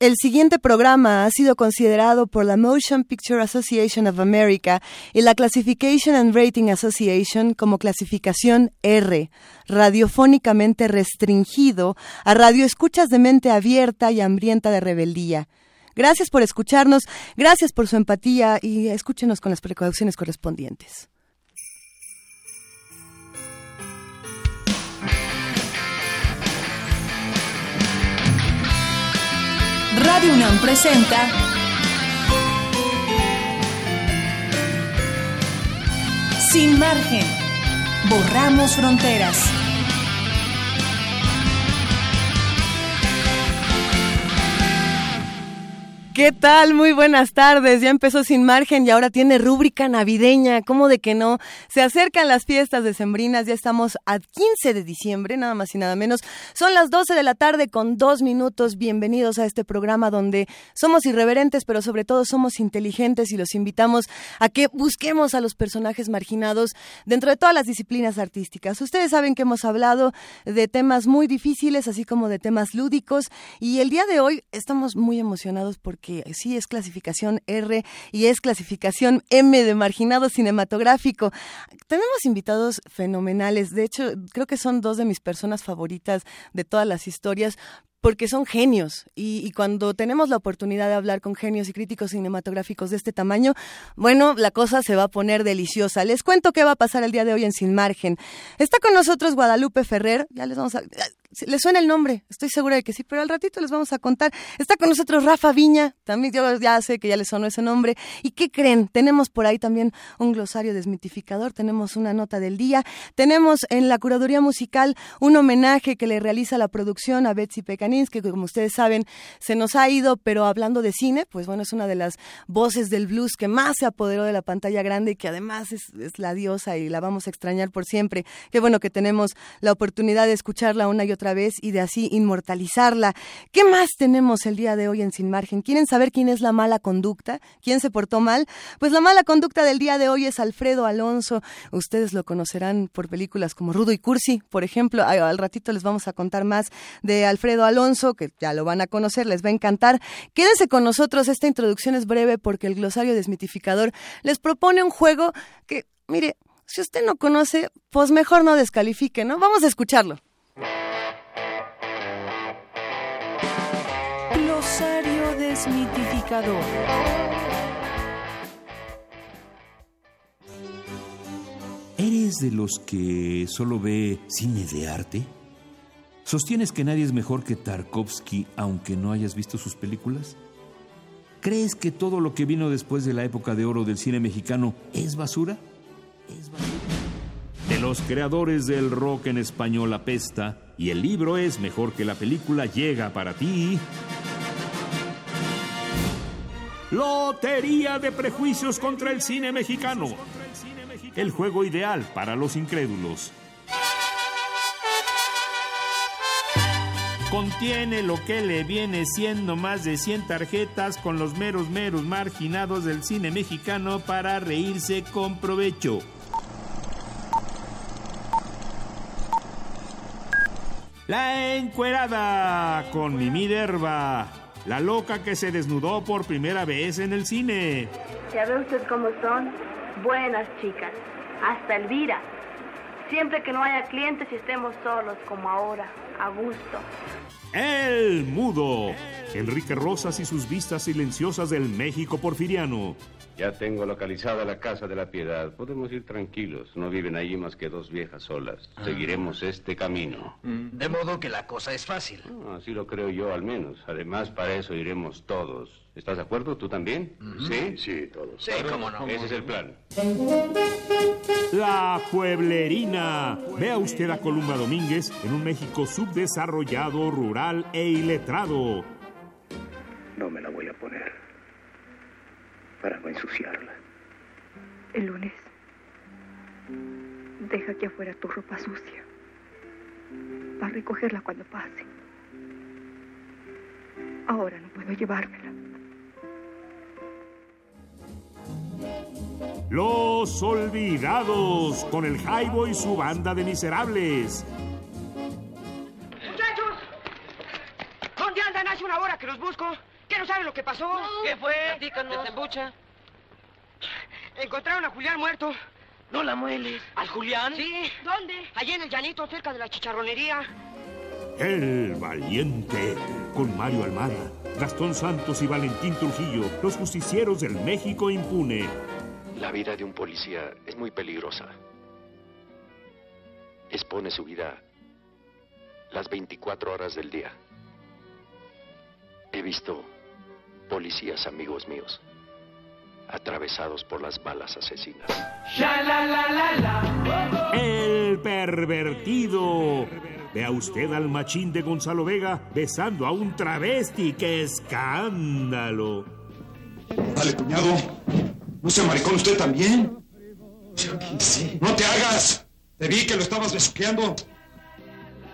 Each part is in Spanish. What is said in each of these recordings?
El siguiente programa ha sido considerado por la Motion Picture Association of America y la Classification and Rating Association como clasificación R, radiofónicamente restringido a radioescuchas de mente abierta y hambrienta de rebeldía. Gracias por escucharnos, gracias por su empatía y escúchenos con las precauciones correspondientes. Radio UNAM presenta Sin margen. Borramos fronteras. ¿Qué tal? Muy buenas tardes. Ya empezó sin margen y ahora tiene rúbrica navideña. ¿Cómo de que no? Se acercan las fiestas decembrinas. Ya estamos a 15 de diciembre, nada más y nada menos. Son las 12 de la tarde con dos minutos. Bienvenidos a este programa donde somos irreverentes, pero sobre todo somos inteligentes y los invitamos a que busquemos a los personajes marginados dentro de todas las disciplinas artísticas. Ustedes saben que hemos hablado de temas muy difíciles, así como de temas lúdicos. Y el día de hoy estamos muy emocionados porque que sí es clasificación R y es clasificación M de marginado cinematográfico. Tenemos invitados fenomenales, de hecho creo que son dos de mis personas favoritas de todas las historias, porque son genios y, cuando tenemos la oportunidad de hablar con genios y críticos cinematográficos de este tamaño, bueno, la cosa se va a poner deliciosa. Les cuento qué va a pasar el día de hoy en Sin Margen. Está con nosotros Guadalupe Ferrer, ya les vamos a... ¿Les suena el nombre? Estoy segura de que sí, pero al ratito les vamos a contar. Está con nosotros Rafa Viña, también yo ya sé que ya les sonó ese nombre. ¿Y qué creen? Tenemos por ahí también un glosario desmitificador, tenemos una nota del día, tenemos en la curaduría musical un homenaje que le realiza la producción a Betsy Pecanins, que como ustedes saben se nos ha ido, pero hablando de cine, pues bueno, es una de las voces del blues que más se apoderó de la pantalla grande y que además es, es la diosa y la vamos a extrañar por siempre. Qué bueno que tenemos la oportunidad de escucharla una y otra vez y de así inmortalizarla. ¿Qué más tenemos el día de hoy en Sin Margen? ¿Quieren saber quién es la mala conducta? ¿Quién se portó mal? Pues la mala conducta del día de hoy es Alfredo Alonso. Ustedes lo conocerán por películas como Rudo y Cursi, por ejemplo. Al ratito les vamos a contar más de Alfredo Alonso, que ya lo van a conocer, les va a encantar. Quédense con nosotros, esta introducción es breve porque el glosario desmitificador les propone un juego que, mire, si usted no conoce, pues mejor no descalifique, ¿no? Vamos a escucharlo. Desmitificador. ¿Eres de los que solo ve cine de arte? ¿Sostienes que nadie es mejor que Tarkovsky aunque no hayas visto sus películas? ¿Crees que todo lo que vino después de la época de oro del cine mexicano es basura? ¿Es basura? De los creadores del rock en español apesta y el libro es mejor que la película llega para ti. Lotería de prejuicios contra el cine mexicano. El juego ideal para los incrédulos. Contiene lo que le viene siendo más de 100 tarjetas con los meros meros marginados del cine mexicano para reírse con provecho. La encuerada con Mimi Derba. La loca que se desnudó por primera vez en el cine. Ya ve usted cómo son. Buenas chicas. Hasta Elvira. Siempre que no haya clientes y estemos solos como ahora, a gusto. El mudo. Enrique Rosas y sus vistas silenciosas del México porfiriano. Ya tengo localizada la casa de la piedad. Podemos ir tranquilos. No viven allí más que dos viejas solas. Ah. Seguiremos este camino. Mm, De modo que la cosa es fácil. Ah, Así lo creo yo al menos. Además, para eso iremos todos. ¿Estás de acuerdo? ¿Tú también? ¿Sí? Sí, todos. Sí, cómo no. Ese es el plan. La Pueblerina. Vea usted a Columba Domínguez en un México subdesarrollado, rural e iletrado. No me la voy a poner. Para no ensuciarla. El lunes. Deja aquí afuera tu ropa sucia. Para recogerla cuando pase. Ahora no puedo llevármela. Los Olvidados con el Jaibo y su banda de miserables. ¡Muchachos! ¿Dónde andan? Hace una hora que los busco. ¿Qué no sabe lo que pasó? ¿Qué fue? Platícanos. Desembucha. Encontraron a Julián muerto. No la mueles. ¿Al Julián? Sí. ¿Dónde? Allí en el llanito, cerca de la chicharronería. El Valiente, con Mario Almada, Gastón Santos y Valentín Trujillo, los justicieros del México impune. La vida de un policía es muy peligrosa. Expone su vida las 24 horas del día. He visto policías amigos míos atravesados por las balas asesinas. El pervertido. Vea usted al machín de Gonzalo Vega besando a un travesti. ¡Qué escándalo! Dale, cuñado. ¿No se maricón usted también? ¡No te hagas! Te vi que lo estabas besuqueando.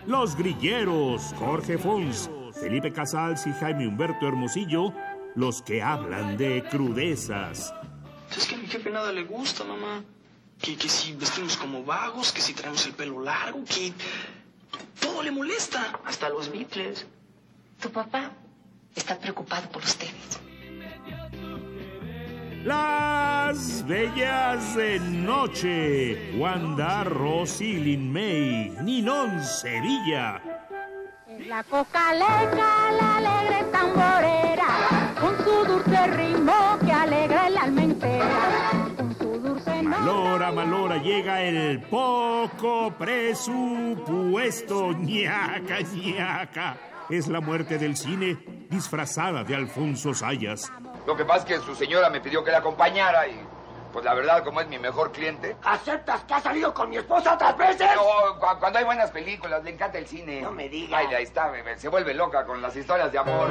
Los grilleros, Jorge Fons, Felipe Casals y Jaime Humberto Hermosillo, los que hablan de crudezas. Es que a mi jefe nada le gusta, mamá. Que, que si vestimos como vagos, que si traemos el pelo largo, que todo le molesta, hasta los Beatles. Tu papá está preocupado por ustedes. Las Bellas de Noche, Wanda, Rosy, Lin May, Ninón Sevilla. La cocaleca, la alegre tamborera, con su dulce ritmo que alegra el alma entera. Con su dulce Malora, Malora, llega el poco presupuesto, ñaca, ñaca. Es la muerte del cine disfrazada de Alfonso Sayas. Lo que pasa es que su señora me pidió que la acompañara y, pues la verdad, como es mi mejor cliente. ¿Aceptas que has salido con mi esposa otras veces? No, cu- cuando hay buenas películas, le encanta el cine. No me digas. Ay, ahí está, bebé, se vuelve loca con las historias de amor.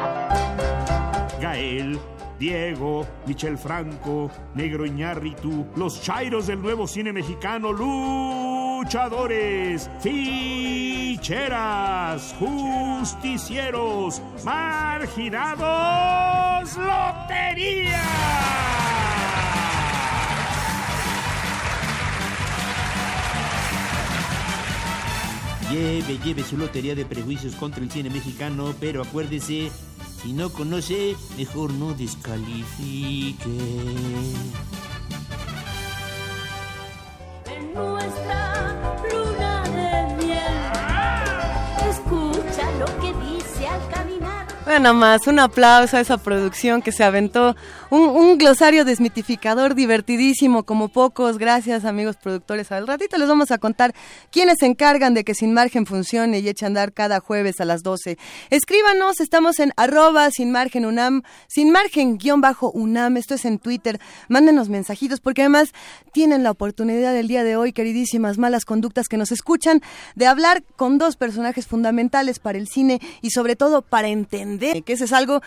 Gael, Diego, Michel Franco, Negro Iñárritu, los chairos del nuevo cine mexicano, luchadores, ficheras, justicieros, marginados, lotería. Lleve, lleve su lotería de prejuicios contra el cine mexicano, pero acuérdese, si no conoce, mejor no descalifique. Bueno, más un aplauso a esa producción que se aventó. Un, un glosario desmitificador divertidísimo, como pocos. Gracias, amigos productores. Al ratito les vamos a contar quiénes se encargan de que Sin Margen funcione y eche a andar cada jueves a las 12. Escríbanos, estamos en arroba Sin Margen UNAM, Sin Margen guion bajo UNAM. Esto es en Twitter. Mándenos mensajitos porque además tienen la oportunidad del día de hoy, queridísimas malas conductas que nos escuchan, de hablar con dos personajes fundamentales para el cine y sobre todo para entender que ese es algo,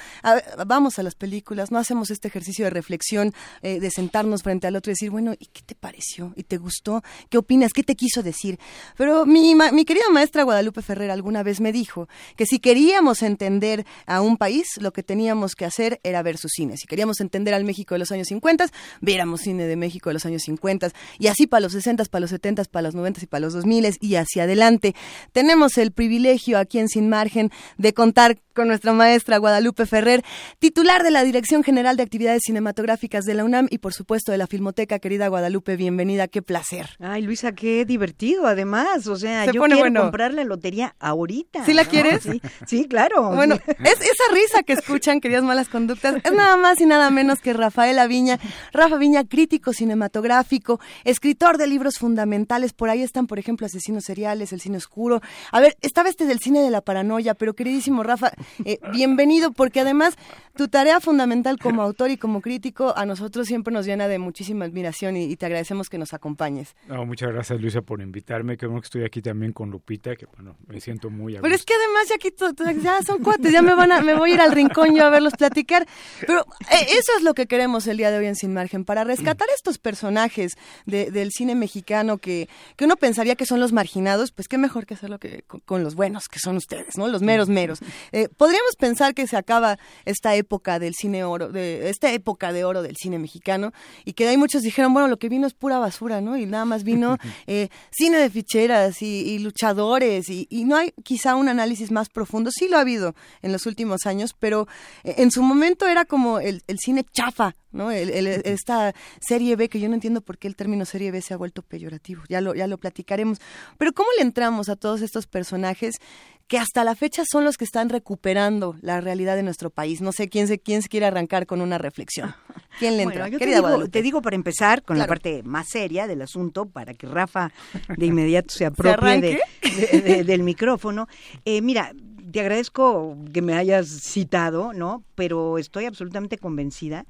vamos a las películas, no hacemos este ejercicio de reflexión, eh, de sentarnos frente al otro y decir, bueno, ¿y qué te pareció? ¿Y te gustó? ¿Qué opinas? ¿Qué te quiso decir? Pero mi, ma- mi querida maestra Guadalupe Ferrer alguna vez me dijo que si queríamos entender a un país, lo que teníamos que hacer era ver su cine. Si queríamos entender al México de los años 50, viéramos cine de México de los años 50 y así para los 60, para los 70, para los 90 y para los 2000 y hacia adelante. Tenemos el privilegio aquí en Sin Margen de contar con nuestra maestra Guadalupe Ferrer, titular de la Dirección General de Actividades Cinematográficas de la UNAM y por supuesto de la Filmoteca. Querida Guadalupe, bienvenida, qué placer. Ay, Luisa, qué divertido, además. O sea, Se yo quiero bueno. comprar la lotería ahorita. ¿Sí la ¿no? quieres? Sí, sí, claro. Bueno, es esa risa que escuchan, queridas malas conductas, es nada más y nada menos que Rafael Aviña. Rafa Viña, crítico cinematográfico, escritor de libros fundamentales. Por ahí están, por ejemplo, Asesinos Seriales, El Cine Oscuro. A ver, estaba este del cine de la paranoia, pero queridísimo Rafa, eh, bienvenido, porque además tu tarea fundamental como autor y como crítico a nosotros siempre nos llena de muchísima admiración y, y te agradecemos que nos acompañes. No, muchas gracias Luisa por invitarme. Qué bueno que estoy aquí también con Lupita, que bueno, me siento muy a Pero es que además ya aquí to- to- ya son cuates, ya me van a, me voy a ir al rincón yo a verlos platicar. Pero eh, eso es lo que queremos el día de hoy en Sin Margen, para rescatar estos personajes de- del cine mexicano que, que uno pensaría que son los marginados, pues qué mejor que hacerlo que con, con los buenos, que son ustedes, ¿no? Los meros meros. Eh, Podríamos pensar que se acaba esta época del cine oro, de esta época de oro del cine mexicano, y que de ahí muchos dijeron, bueno, lo que vino es pura basura, ¿no? Y nada más vino eh, cine de ficheras y, luchadores, y, y, no hay quizá un análisis más profundo, sí lo ha habido en los últimos años, pero eh, en su momento era como el, el cine chafa, ¿no? esta serie B, que yo no entiendo por qué el término serie B se ha vuelto peyorativo, ya lo, ya lo platicaremos. Pero ¿cómo le entramos a todos estos personajes que hasta la fecha son los que están recuperando la realidad de nuestro país? No sé quién se, quién se quiere arrancar con una reflexión. ¿Quién le entra? te, digo, te, digo, para empezar con la parte más seria del asunto, para que Rafa de inmediato se apropie del micrófono. Eh, mira, te agradezco que me hayas citado, ¿no? Pero estoy absolutamente convencida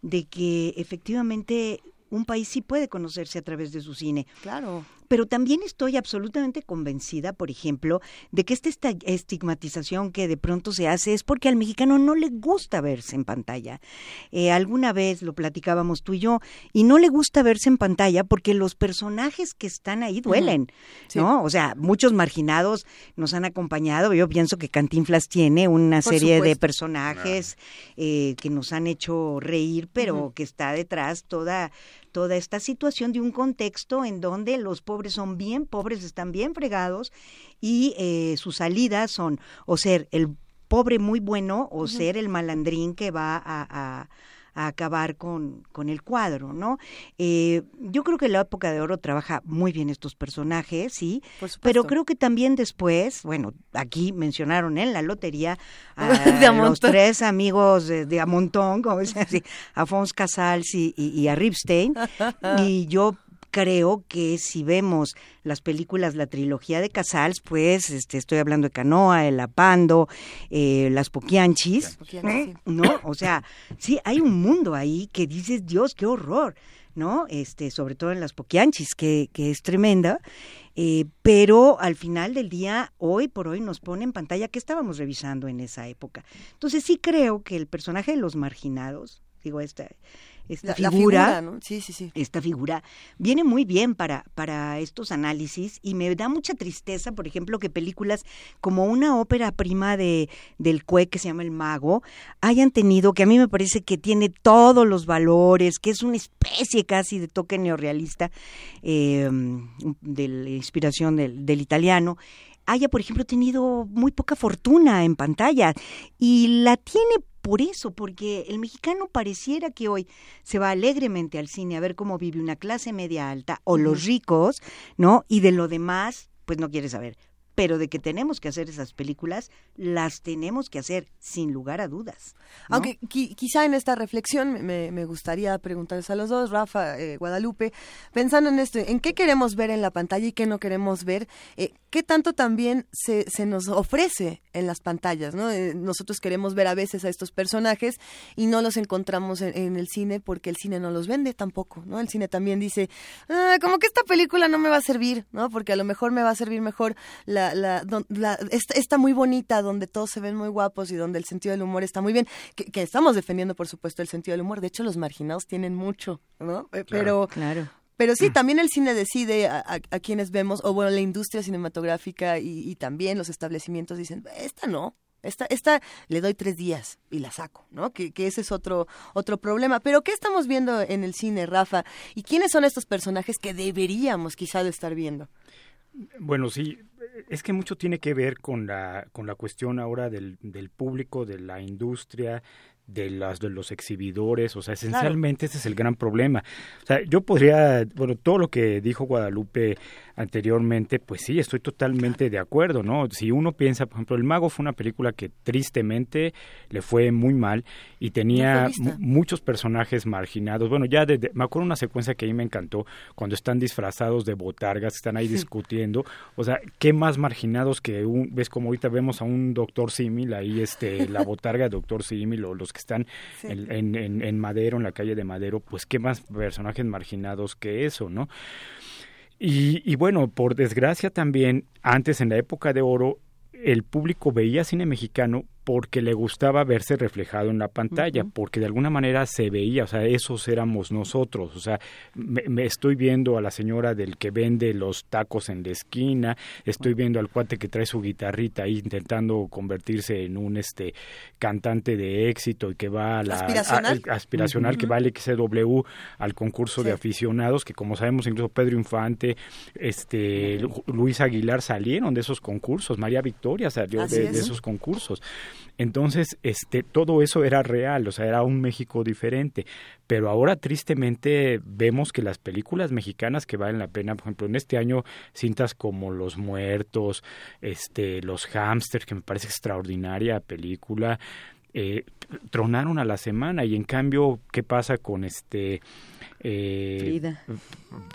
de que efectivamente un país sí puede conocerse a través de su cine. Claro pero también estoy absolutamente convencida, por ejemplo, de que esta estigmatización que de pronto se hace es porque al mexicano no le gusta verse en pantalla. Eh, alguna vez lo platicábamos tú y yo, y no le gusta verse en pantalla porque los personajes que están ahí duelen, ¿no? O sea, muchos marginados nos han acompañado. Yo pienso que Cantinflas tiene una serie de personajes eh, que nos han hecho reír, pero que está detrás toda toda esta situación de un contexto en donde los pobres son bien pobres, están bien fregados y eh, sus salidas son o ser el pobre muy bueno o ser el malandrín que va a a acabar con, con el cuadro, ¿no? Eh, yo creo que la época de oro trabaja muy bien estos personajes, sí, pero creo que también después, bueno, aquí mencionaron en la lotería a los tres amigos de, de Amontón, como se así, Afonso Casals y, y, a Ripstein, y yo creo que si vemos las películas, la trilogía de Casals, pues este, estoy hablando de Canoa, El Apando, eh, Las Poquianchis, ¿eh? ¿no? O sea, sí, hay un mundo ahí que dices, Dios, qué horror. ¿no? Este, sobre todo en las Poquianchis, que, que es tremenda, eh, pero al final del día, hoy por hoy, nos pone en pantalla que estábamos revisando en esa época. Entonces sí creo que el personaje de los marginados, digo, esta, esta figura, sí, sí, sí. esta figura viene muy bien para, para estos análisis y me da mucha tristeza, por ejemplo, que películas como una ópera prima de del Cue que se llama El Mago hayan tenido, que a mí me parece que tiene todos los valores, que es una especie casi de toque neorrealista eh, de la inspiración del, del italiano haya, por ejemplo, tenido muy poca fortuna en pantalla y la tiene por eso, porque el mexicano pareciera que hoy se va alegremente al cine a ver cómo vive una clase media alta o los ricos, ¿no? Y de lo demás, pues no quiere saber pero de que tenemos que hacer esas películas, las tenemos que hacer sin lugar a dudas. Aunque quizá en esta reflexión me, me, gustaría preguntarles a los dos, Rafa, eh, Guadalupe, pensando en esto, ¿en qué queremos ver en la pantalla y qué no queremos ver? Eh, ¿Qué tanto también se, se, nos ofrece en las pantallas? ¿no? Eh, nosotros queremos ver a veces a estos personajes y no los encontramos en, el cine porque el cine no los vende tampoco, ¿no? El cine también dice, ah, como que esta película no me va a servir, ¿no? Porque a lo mejor me va a servir mejor la, la, esta, muy bonita, donde todos se ven muy guapos y donde el sentido del humor está muy bien, que, estamos defendiendo, por supuesto, el sentido del humor. De hecho, los marginados tienen mucho, ¿no? Eh, pero, claro. Pero sí, también el cine decide a, quienes vemos, o bueno, la industria cinematográfica y, también los establecimientos dicen, esta no, esta, esta le doy tres días y la saco, ¿no? Que, que, ese es otro, otro problema. Pero ¿qué estamos viendo en el cine, Rafa? ¿Y quiénes son estos personajes que deberíamos quizá de estar viendo? Bueno, sí, es que mucho tiene que ver con la, con la cuestión ahora del, del público, de la industria, de las de los exhibidores, o sea, esencialmente ese es el gran problema. O sea, yo podría, bueno, todo lo que dijo Guadalupe anteriormente, pues sí, estoy totalmente de acuerdo, ¿no? Si uno piensa, por ejemplo, El Mago fue una película que tristemente le fue muy mal y tenía muchos personajes marginados. Bueno, ya de, me acuerdo una secuencia que a mí me encantó cuando están disfrazados de botargas, están ahí discutiendo, o sea, qué más marginados que un, ves como ahorita vemos a un doctor Simil ahí este la botarga de doctor Simil o los que están en, en, en Madero, en la calle de Madero, pues qué más personajes marginados que eso, ¿no? Y, y, bueno, por desgracia también, antes en la época de oro, el público veía cine mexicano porque le gustaba verse reflejado en la pantalla, porque de alguna manera se veía, o sea, esos éramos nosotros, o sea, me, estoy viendo a la señora del que vende los tacos en la esquina, estoy viendo al cuate que trae su guitarrita ahí intentando convertirse en un este cantante de éxito y que va a la aspiracional, aspiracional que va al XW al concurso de aficionados, que como sabemos incluso Pedro Infante, este Luis Aguilar salieron de esos concursos, María Victoria salió de esos concursos. Entonces, este, todo eso era real, o sea, era un México diferente. Pero ahora, tristemente, vemos que las películas mexicanas que valen la pena, por ejemplo, en este año, cintas como Los Muertos, este, Los Hamsters, que me parece extraordinaria película, eh, tronaron a la semana. Y en cambio, ¿qué pasa con este eh, Frida.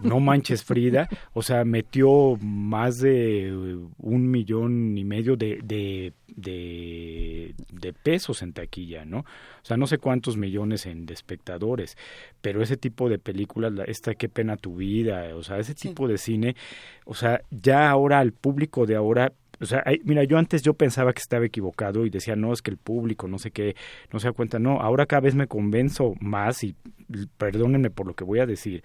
No manches Frida, o sea, metió más de un millón y medio de, de, de, pesos en taquilla, ¿no? O sea, no sé cuántos millones en de espectadores, pero ese tipo de películas, esta qué pena tu vida, o sea, ese tipo de cine, o sea, ya ahora al público de ahora o sea, mira, yo antes yo pensaba que estaba equivocado y decía, no, es que el público, no sé qué, no se da cuenta. No, ahora cada vez me convenzo más y perdónenme por lo que voy a decir,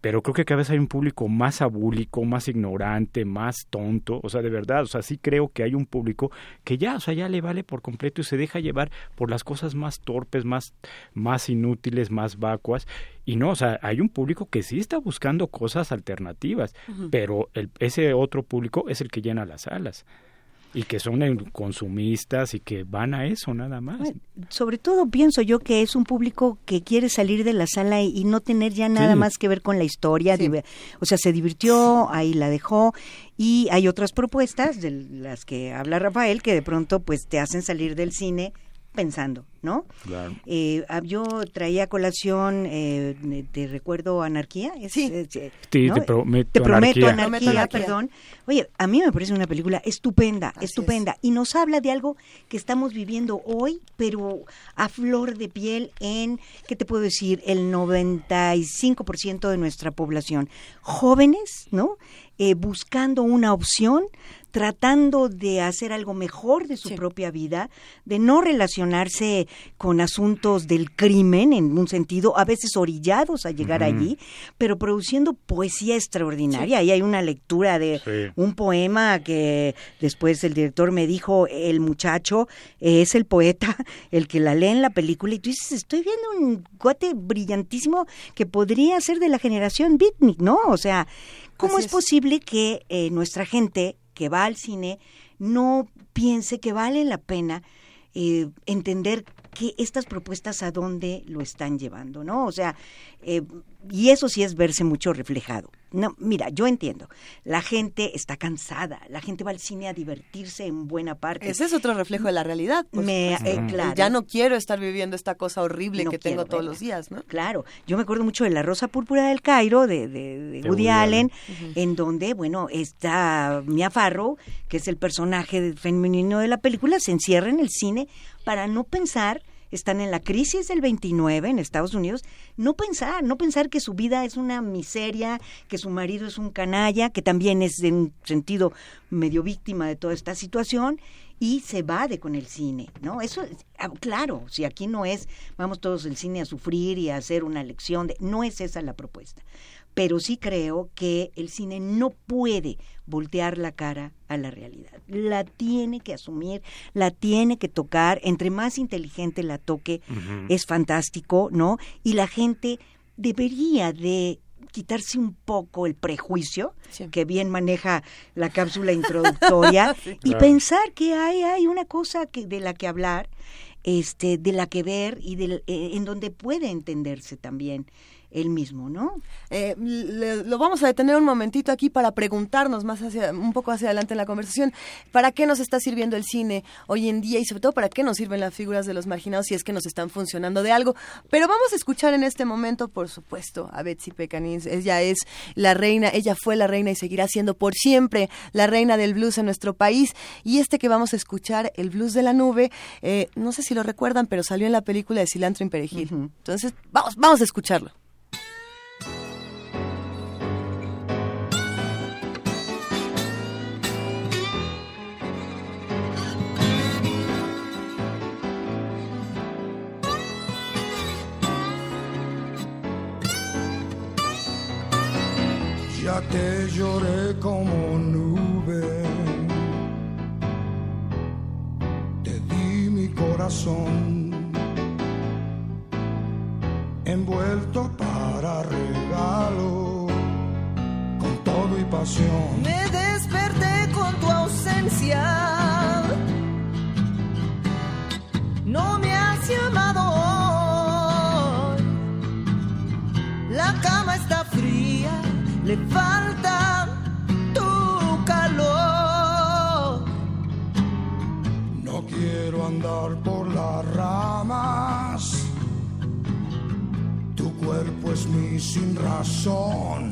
pero creo que cada vez hay un público más abúlico, más ignorante, más tonto, o sea, de verdad, o sea, sí creo que hay un público que ya, o sea, ya le vale por completo y se deja llevar por las cosas más torpes, más, más inútiles, más vacuas, y no, o sea, hay un público que sí está buscando cosas alternativas, pero el, ese otro público es el que llena las salas y que son consumistas y que van a eso nada más. sobre todo pienso yo que es un público que quiere salir de la sala y, no tener ya nada más que ver con la historia. O sea, se divirtió, ahí la dejó y hay otras propuestas de las que habla Rafael que de pronto pues te hacen salir del cine pensando, ¿no? Claro. Eh, ah, yo traía colación, eh, te recuerdo Anarquía. sí, eh, te, prometo, te prometo anarquía, perdón. Oye, a mí me parece una película estupenda, estupenda, y nos habla de algo que estamos viviendo hoy, pero a flor de piel en, ¿qué te puedo decir? El 95% de nuestra población. Jóvenes, ¿no? Eh, buscando una opción tratando de hacer algo mejor de su propia vida, de no relacionarse con asuntos del crimen en un sentido, a veces orillados a llegar allí, pero produciendo poesía extraordinaria. Y hay una lectura de un poema que después el director me dijo, el muchacho es el poeta, el que la lee en la película, y tú dices, estoy viendo un guate brillantísimo que podría ser de la generación beatnik, ¿no? O sea, ¿cómo es, posible que eh, nuestra gente que va al cine no piense que vale la pena eh, entender que estas propuestas a dónde lo están llevando, ¿no? O sea, eh, y eso sí es verse mucho reflejado. No, mira, yo entiendo. La gente está cansada, la gente va al cine a divertirse en buena parte. Ese es otro reflejo de la realidad. Me, eh, claro. Ya no quiero estar viviendo esta cosa horrible que tengo todos los días, ¿no? Claro. Yo me acuerdo mucho de La Rosa Púrpura del Cairo, de, de, Woody, Allen, en donde, bueno, está Mia Farrow, que es el personaje femenino de la película, se encierra en el cine para no pensar están en la crisis del 29 en Estados Unidos, no pensar, no pensar que su vida es una miseria, que su marido es un canalla, que también es en un sentido medio víctima de toda esta situación y se de con el cine, ¿no? Eso, ah, claro, si aquí no es, vamos todos al cine a sufrir y a hacer una lección, de, no es esa la propuesta pero sí creo que el cine no puede voltear la cara a la realidad. La tiene que asumir, la tiene que tocar, entre más inteligente la toque, es fantástico, ¿no? Y la gente debería de quitarse un poco el prejuicio que bien maneja la cápsula introductoria y pensar que hay, hay una cosa que, de la que hablar, este, de la que ver y de, eh, en donde puede entenderse también él mismo, ¿no? Eh, lo vamos a detener un momentito aquí para preguntarnos más hacia, un poco hacia adelante en la conversación, ¿para qué nos está sirviendo el cine hoy en día y sobre todo para qué nos sirven las figuras de los marginados si es que nos están funcionando de algo? Pero vamos a escuchar en este momento, por supuesto, a Betsy Pecanins. Ella es la reina, ella fue la reina y seguirá siendo por siempre la reina del blues en nuestro país. Y este que vamos a escuchar, el blues de la nube, eh, no sé si lo recuerdan, pero salió en la película de Cilantro en Perejil. Entonces, vamos, vamos a escucharlo. Te lloré como nube. Te di mi corazón envuelto para regalo con todo y pasión. Me desperté con tu ausencia. Le falta tu calor. No quiero andar por las ramas. Tu cuerpo es mi sin razón.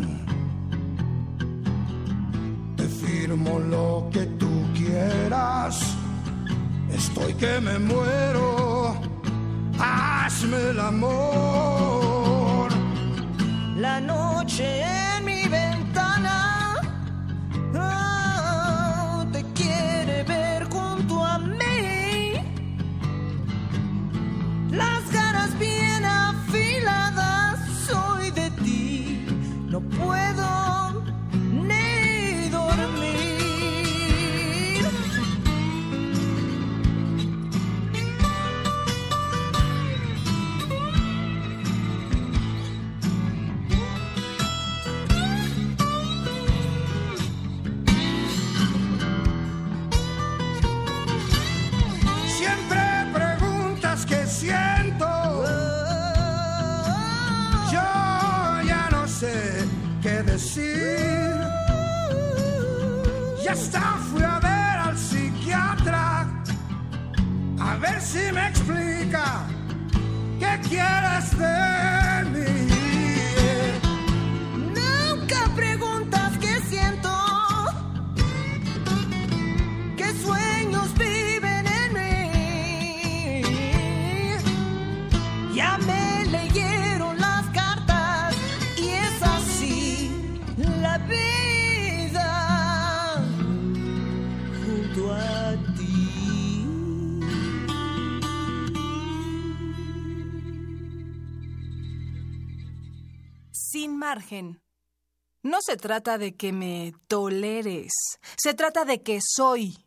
Te firmo lo que tú quieras. Estoy que me muero. Hazme el amor. La noche Ya fui a ver al psiquiatra. A ver si me explica qué quieres de margen. No se trata de que me toleres, se trata de que soy.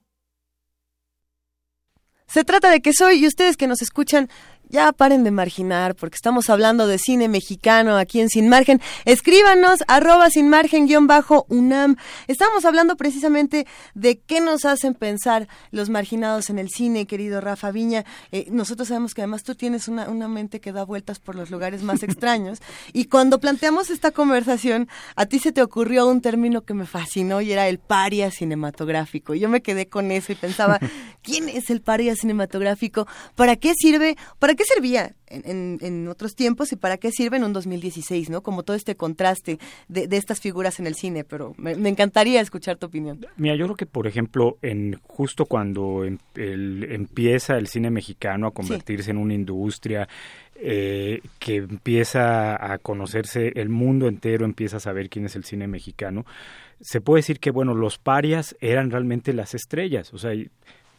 Se trata de que soy, y ustedes que nos escuchan, ya paren de marginar, porque estamos hablando de cine mexicano aquí en Sin Margen. Escríbanos, arroba sin margen guion bajo UNAM. Estamos hablando precisamente de qué nos hacen pensar los marginados en el cine, querido Rafa Viña. Eh, nosotros sabemos que además tú tienes una, una mente que da vueltas por los lugares más extraños. Y cuando planteamos esta conversación, a ti se te ocurrió un término que me fascinó y era el paria cinematográfico. Yo me quedé con eso y pensaba, ¿quién es el paria cinematográfico? ¿Para qué sirve? ¿Para qué servía en, en- en otros tiempos y para qué sirve en un 2016, ¿no? Como todo este contraste de, de estas figuras en el cine, pero me, me encantaría escuchar tu opinión. Mira, yo creo que, por ejemplo, en justo cuando em- el- empieza el cine mexicano a convertirse en una industria, eh, que empieza a conocerse, el mundo entero empieza a saber quién es el cine mexicano, se puede decir que, bueno, los parias eran realmente las estrellas, o sea, y-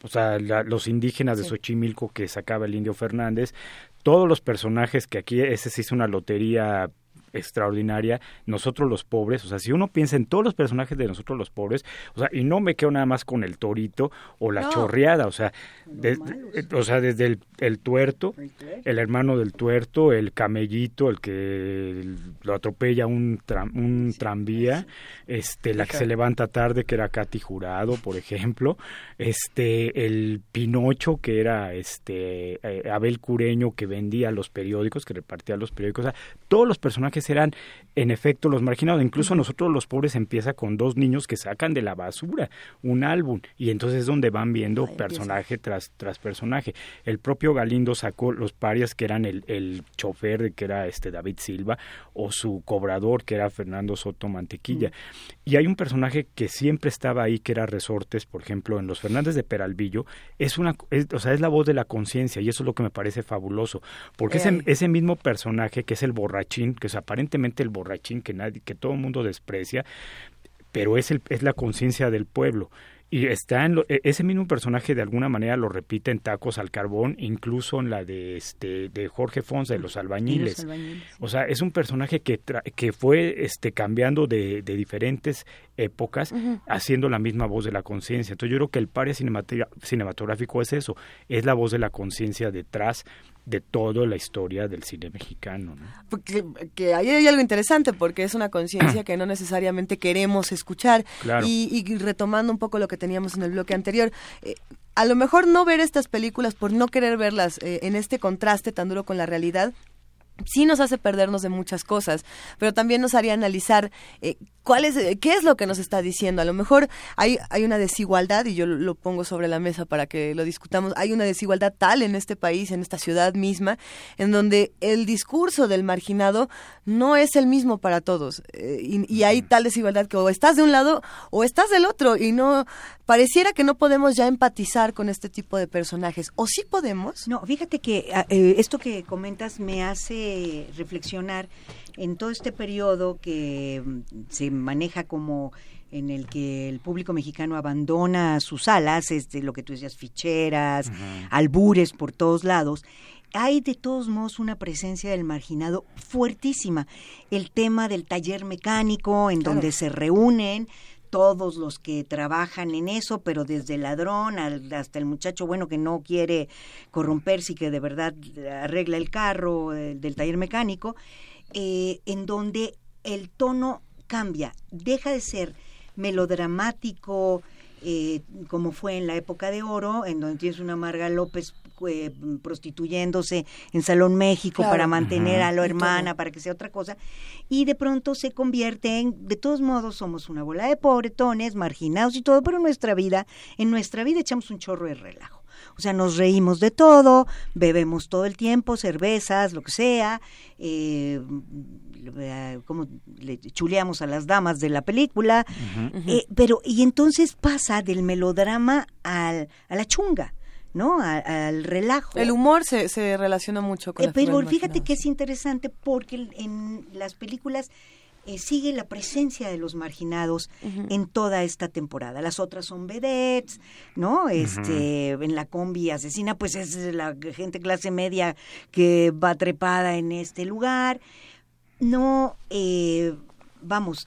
o sea, la- los indígenas de Xochimilco que sacaba el Indio Fernández, todos los personajes que aquí, ese se hizo una lotería extraordinaria, nosotros los pobres, o sea, si uno piensa en todos los personajes de nosotros los pobres, o sea, y no me quedo nada más con el torito o la No. chorreada, o sea, de- eh, o sea, desde el, el tuerto, el hermano del tuerto, el camellito, el que lo atropella un, tram- un tranvía, este, la que se levanta tarde, que era Katy Jurado, por ejemplo, este, el Pinocho, que era este, eh, Abel Cureño, que vendía los periódicos, que repartía los periódicos, o sea, todos los personajes eran, en efecto, los marginados, incluso nosotros los pobres empieza con dos niños que sacan de la basura un álbum, y entonces es donde van viendo personaje tras, tras personaje. El propio Galindo sacó los parias que eran el, el chofer, que era este David Silva, o su cobrador, que era Fernando Soto Mantequilla. Y hay un personaje que siempre estaba ahí, que era Resortes, por ejemplo, en Los Fernández de Peralvillo, es una, es- o sea, es la voz de la conciencia, y eso es lo que me parece fabuloso, porque ese, ese mismo personaje, que es el borrachín, que es aparentemente el borrachín que nadie, que todo el mundo desprecia, pero es, el, es la conciencia del pueblo. Y está en lo- e- ese mismo personaje de alguna manera lo repite en Tacos al Carbón, incluso en la de este de Jorge Fonsa de los albañiles. albañiles, O sea, es un personaje que tra- que fue este cambiando de, de diferentes épocas, haciendo la misma voz de la conciencia. Entonces yo creo que el paria cinematográfico es eso, es la voz de la conciencia detrás de toda la historia del cine mexicano. ¿no? Porque, que ahí hay algo interesante porque es una conciencia que no necesariamente queremos escuchar. Claro. Y, y retomando un poco lo que teníamos en el bloque anterior, eh, a lo mejor no ver estas películas por no querer verlas eh, en este contraste tan duro con la realidad. Sí nos hace perdernos de muchas cosas, pero también nos haría analizar eh, cuál es, qué es lo que nos está diciendo. A lo mejor hay, hay una desigualdad, y yo lo, lo pongo sobre la mesa para que lo discutamos, hay una desigualdad tal en este país, en esta ciudad misma, en donde el discurso del marginado no es el mismo para todos. Eh, y, y hay tal desigualdad que o estás de un lado o estás del otro, y no, pareciera que no podemos ya empatizar con este tipo de personajes. ¿O sí podemos? No, fíjate que eh, esto que comentas me hace reflexionar en todo este periodo que mm, se maneja como en el que el público mexicano abandona sus alas, este, lo que tú decías, ficheras, albures por todos lados. Hay de todos modos una presencia del marginado fuertísima. El tema del taller mecánico, en Claro. donde se reúnen todos los que trabajan en eso, pero desde el ladrón al- hasta el muchacho bueno que no quiere corromperse y que de verdad arregla el carro del taller mecánico, eh, en donde el tono cambia, deja de ser melodramático, eh, como fue en la época de oro, en donde tienes una Marga López eh, prostituyéndose en Salón México Claro. para mantener a la hermana, todo. para que sea otra cosa, y de pronto se convierte en, de todos modos, somos una bola de pobretones, marginados y todo, pero en nuestra vida, en nuestra vida echamos un chorro de relajo. O sea, nos reímos de todo, bebemos todo el tiempo, cervezas, lo que sea, eh, como le chuleamos a las damas de la película, eh, pero y entonces pasa del melodrama al, a la chunga, ¿no? A- al relajo. El humor se, se relaciona mucho con Eh, la pero fíjate que es interesante porque en- en las películas eh, sigue la presencia de los marginados en toda esta temporada. Las otras son vedettes, ¿no? Este, en la combi asesina, pues es la gente clase media que va trepada en este lugar. No, eh, vamos,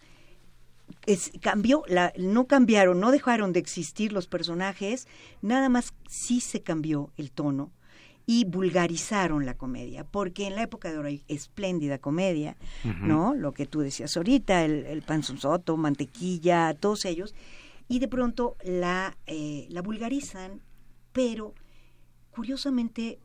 es, cambió, la, no cambiaron, no dejaron de existir los personajes, nada más sí se cambió el tono y vulgarizaron la comedia, porque en la época de oro hay espléndida comedia. ¿no? Lo que tú decías ahorita, el, el panzonzoto, mantequilla, todos ellos, y de pronto la, eh, la vulgarizan, pero curiosamente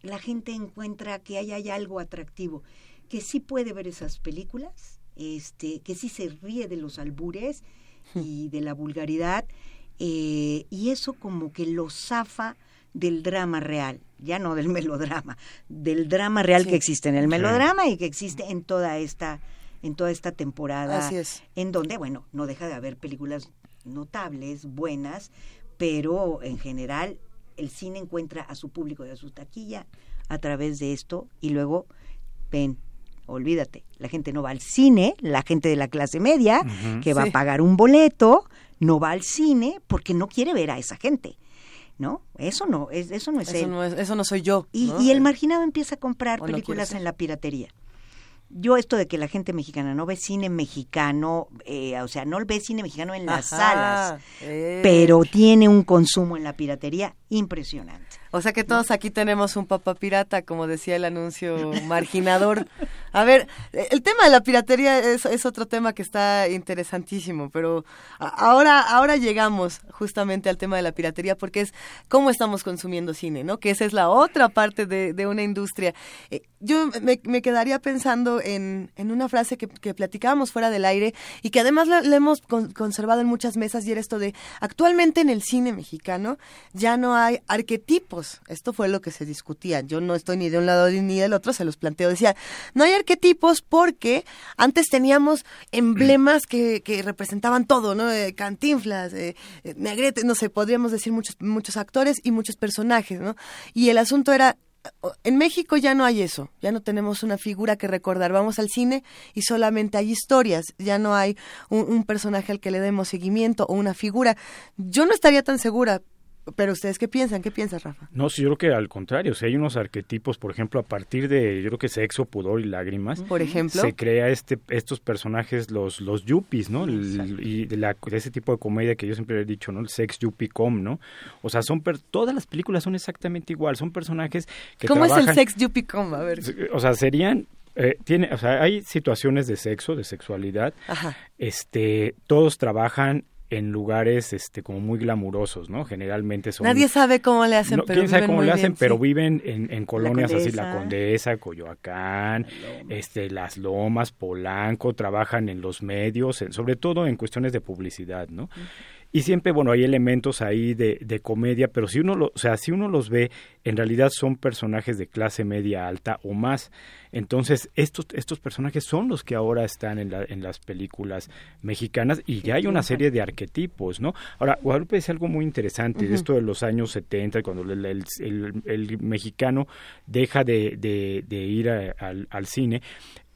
la gente encuentra que ahí hay algo atractivo, que sí puede ver esas películas, este, que sí se ríe de los albures y de la vulgaridad, eh, y eso como que lo zafa del drama real, ya no del melodrama, del drama real Sí. que existe en el Sí. melodrama y que existe en toda esta en toda esta temporada Así es. en donde bueno no deja de haber películas notables buenas pero en general el cine encuentra a su público y a su taquilla a través de esto y luego ven olvídate la gente no va al cine la gente de la clase media que va Sí. a pagar un boleto no va al cine porque no quiere ver a esa gente ¿no? Eso no, es, eso no es Eso él. no es- eso no soy yo, Y, ¿no? y el marginado empieza a comprar no películas en la piratería. Yo esto de que la gente mexicana no ve cine mexicano, eh, o sea, no ve cine mexicano en las Ajá, salas, eh. pero tiene un consumo en la piratería impresionante. O sea que todos aquí tenemos un papá pirata, como decía el anuncio marginador. A ver, el tema de la piratería es, es otro tema que está interesantísimo, pero ahora, ahora llegamos justamente al tema de la piratería porque es cómo estamos consumiendo cine, ¿no? Que esa es la otra parte de, de una industria. Eh, yo me, me quedaría pensando en, en una frase que, que platicábamos fuera del aire y que además la, la hemos con- conservado en muchas mesas y era esto de actualmente en el cine mexicano ya no hay arquetipos. Esto fue lo que se discutía. Yo no estoy ni de un lado ni del otro, se los planteo. Decía, no hay arquetipos porque antes teníamos emblemas que, representaban todo, ¿no? Cantinflas, eh, Negrete, no sé, podríamos decir muchos, muchos actores y muchos personajes, ¿no? Y el asunto era en México ya no hay eso, ya no tenemos una figura que recordar. Vamos al cine y solamente hay historias, ya no hay un personaje al que le demos seguimiento o una figura. Yo no estaría tan segura, pero ustedes qué piensan, ¿qué piensas, Rafa? No, sí, yo creo que al contrario, o sea, hay unos arquetipos, por ejemplo, a partir de, yo creo que sexo, pudor y lágrimas. Por ejemplo. Se crea este, estos personajes, los, los yuppies, ¿no? El- y de, la, de ese tipo de comedia que yo siempre he dicho, ¿no? El sex yuppie com, ¿no? O sea, son, per- todas las películas son exactamente igual, son personajes que ¿Cómo es el sex yuppie com? A ver. O sea, serían, eh, tiene, o sea, hay situaciones de sexo, de sexualidad, Ajá. este, todos trabajan en lugares este como muy glamurosos, ¿no? Generalmente son Nadie sabe cómo le hacen, no, pero quién sabe viven cómo muy le hacen, bien, pero sí. viven en, en colonias así, la Condesa. Condesa, Coyoacán, este, las Lomas, Polanco, trabajan en los medios, en- sobre todo en cuestiones de publicidad, ¿no? Y siempre, bueno, hay elementos ahí de, de comedia, pero si uno, lo, o sea, si uno los ve, en realidad son personajes de clase media alta o más. Entonces, estos, estos personajes son los que ahora están en, la, en las películas mexicanas y ya hay una serie de arquetipos, ¿no? Ahora, Guadalupe dice algo muy interesante, Ujú. esto de los años 70, cuando el, el- el- el mexicano deja de, de- de ir a- al, al cine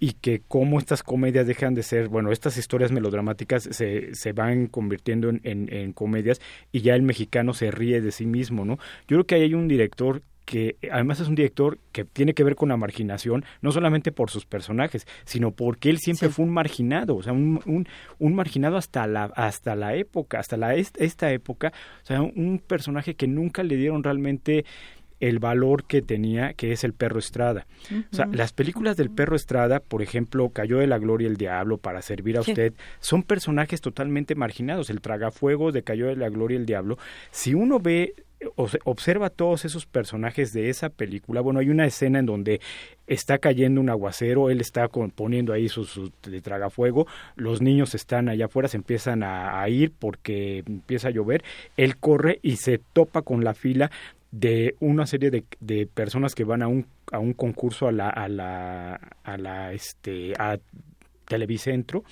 y que cómo estas comedias dejan de ser, bueno, estas historias melodramáticas se, se van convirtiendo en, en- en comedias y ya el mexicano se ríe de sí mismo, ¿no? Yo creo que ahí hay un director que además es un director que tiene que ver con la marginación, no solamente por sus personajes, sino porque él siempre fue un marginado, o sea, un, un, un marginado hasta la, hasta la época, hasta la, est- esta época, o sea, un personaje que nunca le dieron realmente el valor que tenía, que es el perro Estrada. O sea, las películas del perro Estrada, por ejemplo, Cayó de la Gloria el Diablo, Para servir a Sí. usted, son personajes totalmente marginados. El tragafuego de Cayó de la Gloria el Diablo, si uno ve o se- observa todos esos personajes de esa película, bueno, hay una escena en donde está cayendo un aguacero, él está con- poniendo ahí su, su de tragafuego, los niños están allá afuera, se empiezan a, a ir porque empieza a llover, él corre y se topa con la fila de una serie de, de personas que van a un, a un concurso a la, a la, a la, este, a Televicentro,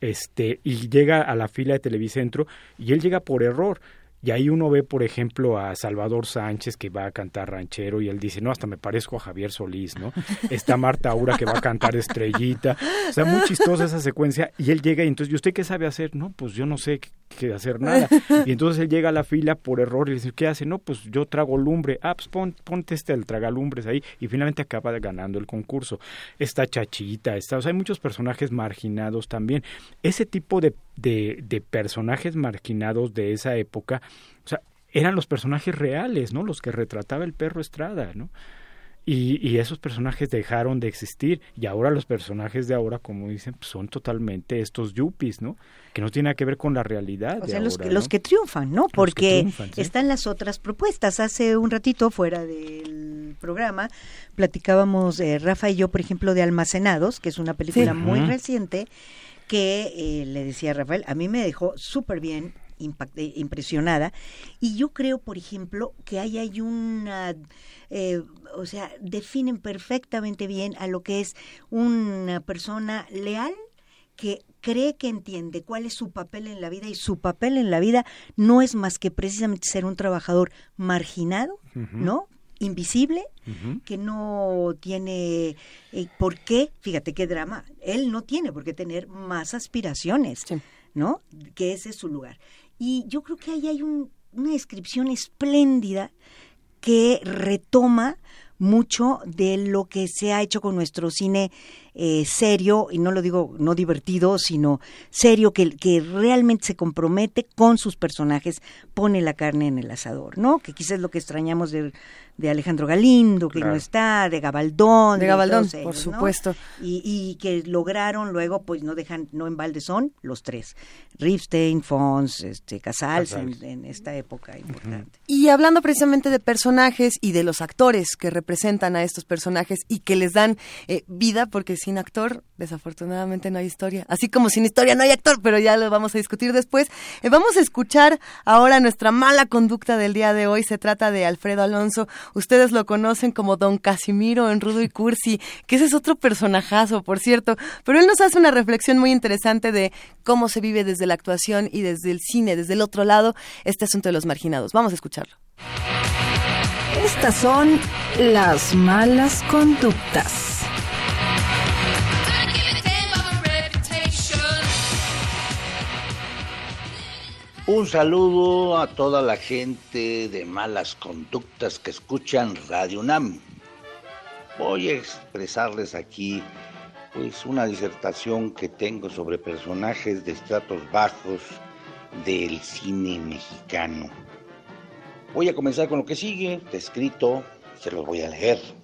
este, y llega a la fila de Televicentro y él llega por error. Y ahí uno ve, por ejemplo, a Salvador Sánchez que va a cantar ranchero y él dice, no, hasta me parezco a Javier Solís, ¿no? Está Marta Aura que va a cantar estrellita. O sea, muy chistosa esa secuencia. Y él llega y entonces, ¿y usted qué sabe hacer? No, pues yo no sé qué, hacer nada. Y entonces él llega a la fila por error y dice, ¿qué hace? No, pues yo trago lumbre. Ah, pues pon, ponte este el tragalumbres ahí. Y finalmente acaba ganando el concurso. Está Chachita, está, o sea, hay muchos personajes marginados también. Ese tipo de, de, de personajes marginados de esa época, o sea, eran los personajes reales, ¿no? Los que retrataba el perro Estrada, ¿no? Y, y esos personajes dejaron de existir y ahora los personajes de ahora, como dicen, pues, son totalmente estos yuppies, ¿no? Que no tiene nada que ver con la realidad. O de sea, los, que, ¿no? los que triunfan, ¿no? Porque triunfan, sí. están las otras propuestas. Hace un ratito, fuera del programa, platicábamos eh, Rafa y yo, por ejemplo, de Almacenados, que es una película Sí. muy reciente, que eh, le decía Rafael, a mí me dejó súper bien impact- eh, impresionada y yo creo por ejemplo que ahí hay una eh, o sea definen perfectamente bien a lo que es una persona leal que cree que entiende cuál es su papel en la vida y su papel en la vida no es más que precisamente ser un trabajador marginado. ¿no? Invisible, que no tiene eh, por qué, fíjate qué drama, él no tiene por qué tener más aspiraciones, ¿no? Que ese es su lugar. Y yo creo que ahí hay un- una descripción espléndida que retoma mucho de lo que se ha hecho con nuestro cine eh, serio, y no lo digo no divertido, sino serio, que, que realmente se compromete con sus personajes, pone la carne en el asador, ¿no? Que quizás es lo que extrañamos de, de Alejandro Galindo, que Claro. no está, de Gabaldón. De Gabaldón, por supuesto. Y, y que lograron luego, pues no dejan, no en balde son los tres, Ripstein, Fons, este, Casals, en, Casals. en esta época importante. Y hablando precisamente de personajes y de los actores que representan a estos personajes y que les dan eh, vida, porque sin actor, desafortunadamente no hay historia. Así como sin historia no hay actor, pero ya lo vamos a discutir después. Eh, vamos a escuchar ahora nuestra mala conducta del día de hoy. Se trata de Alfredo Alonso. Ustedes lo conocen como Don Casimiro en Rudo y Cursi, que ese es otro personajazo, por cierto. Pero él nos hace una reflexión muy interesante de cómo se vive desde la actuación y desde el cine, desde el otro lado, este asunto de los marginados. Vamos a escucharlo. Estas son Las malas conductas. Un saludo a toda la gente de malas conductas que escuchan Radio UNAM. Voy a expresarles aquí pues una disertación que tengo sobre personajes de estratos bajos del cine mexicano. Voy a comenzar con lo que sigue, descrito, se los voy a leer.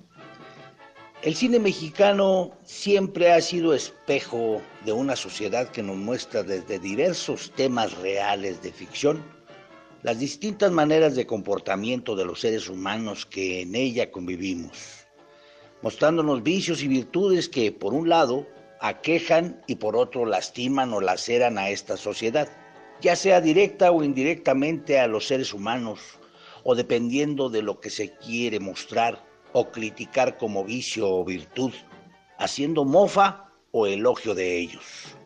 El cine mexicano siempre ha sido espejo de una sociedad que nos muestra desde diversos temas reales de ficción las distintas maneras de comportamiento de los seres humanos que en ella convivimos, mostrándonos vicios y virtudes que, por un lado, aquejan y por otro lastiman o laceran a esta sociedad, ya sea directa o indirectamente a los seres humanos, o dependiendo de lo que se quiere mostrar o criticar como vicio o virtud, haciendo mofa o elogio de ellos.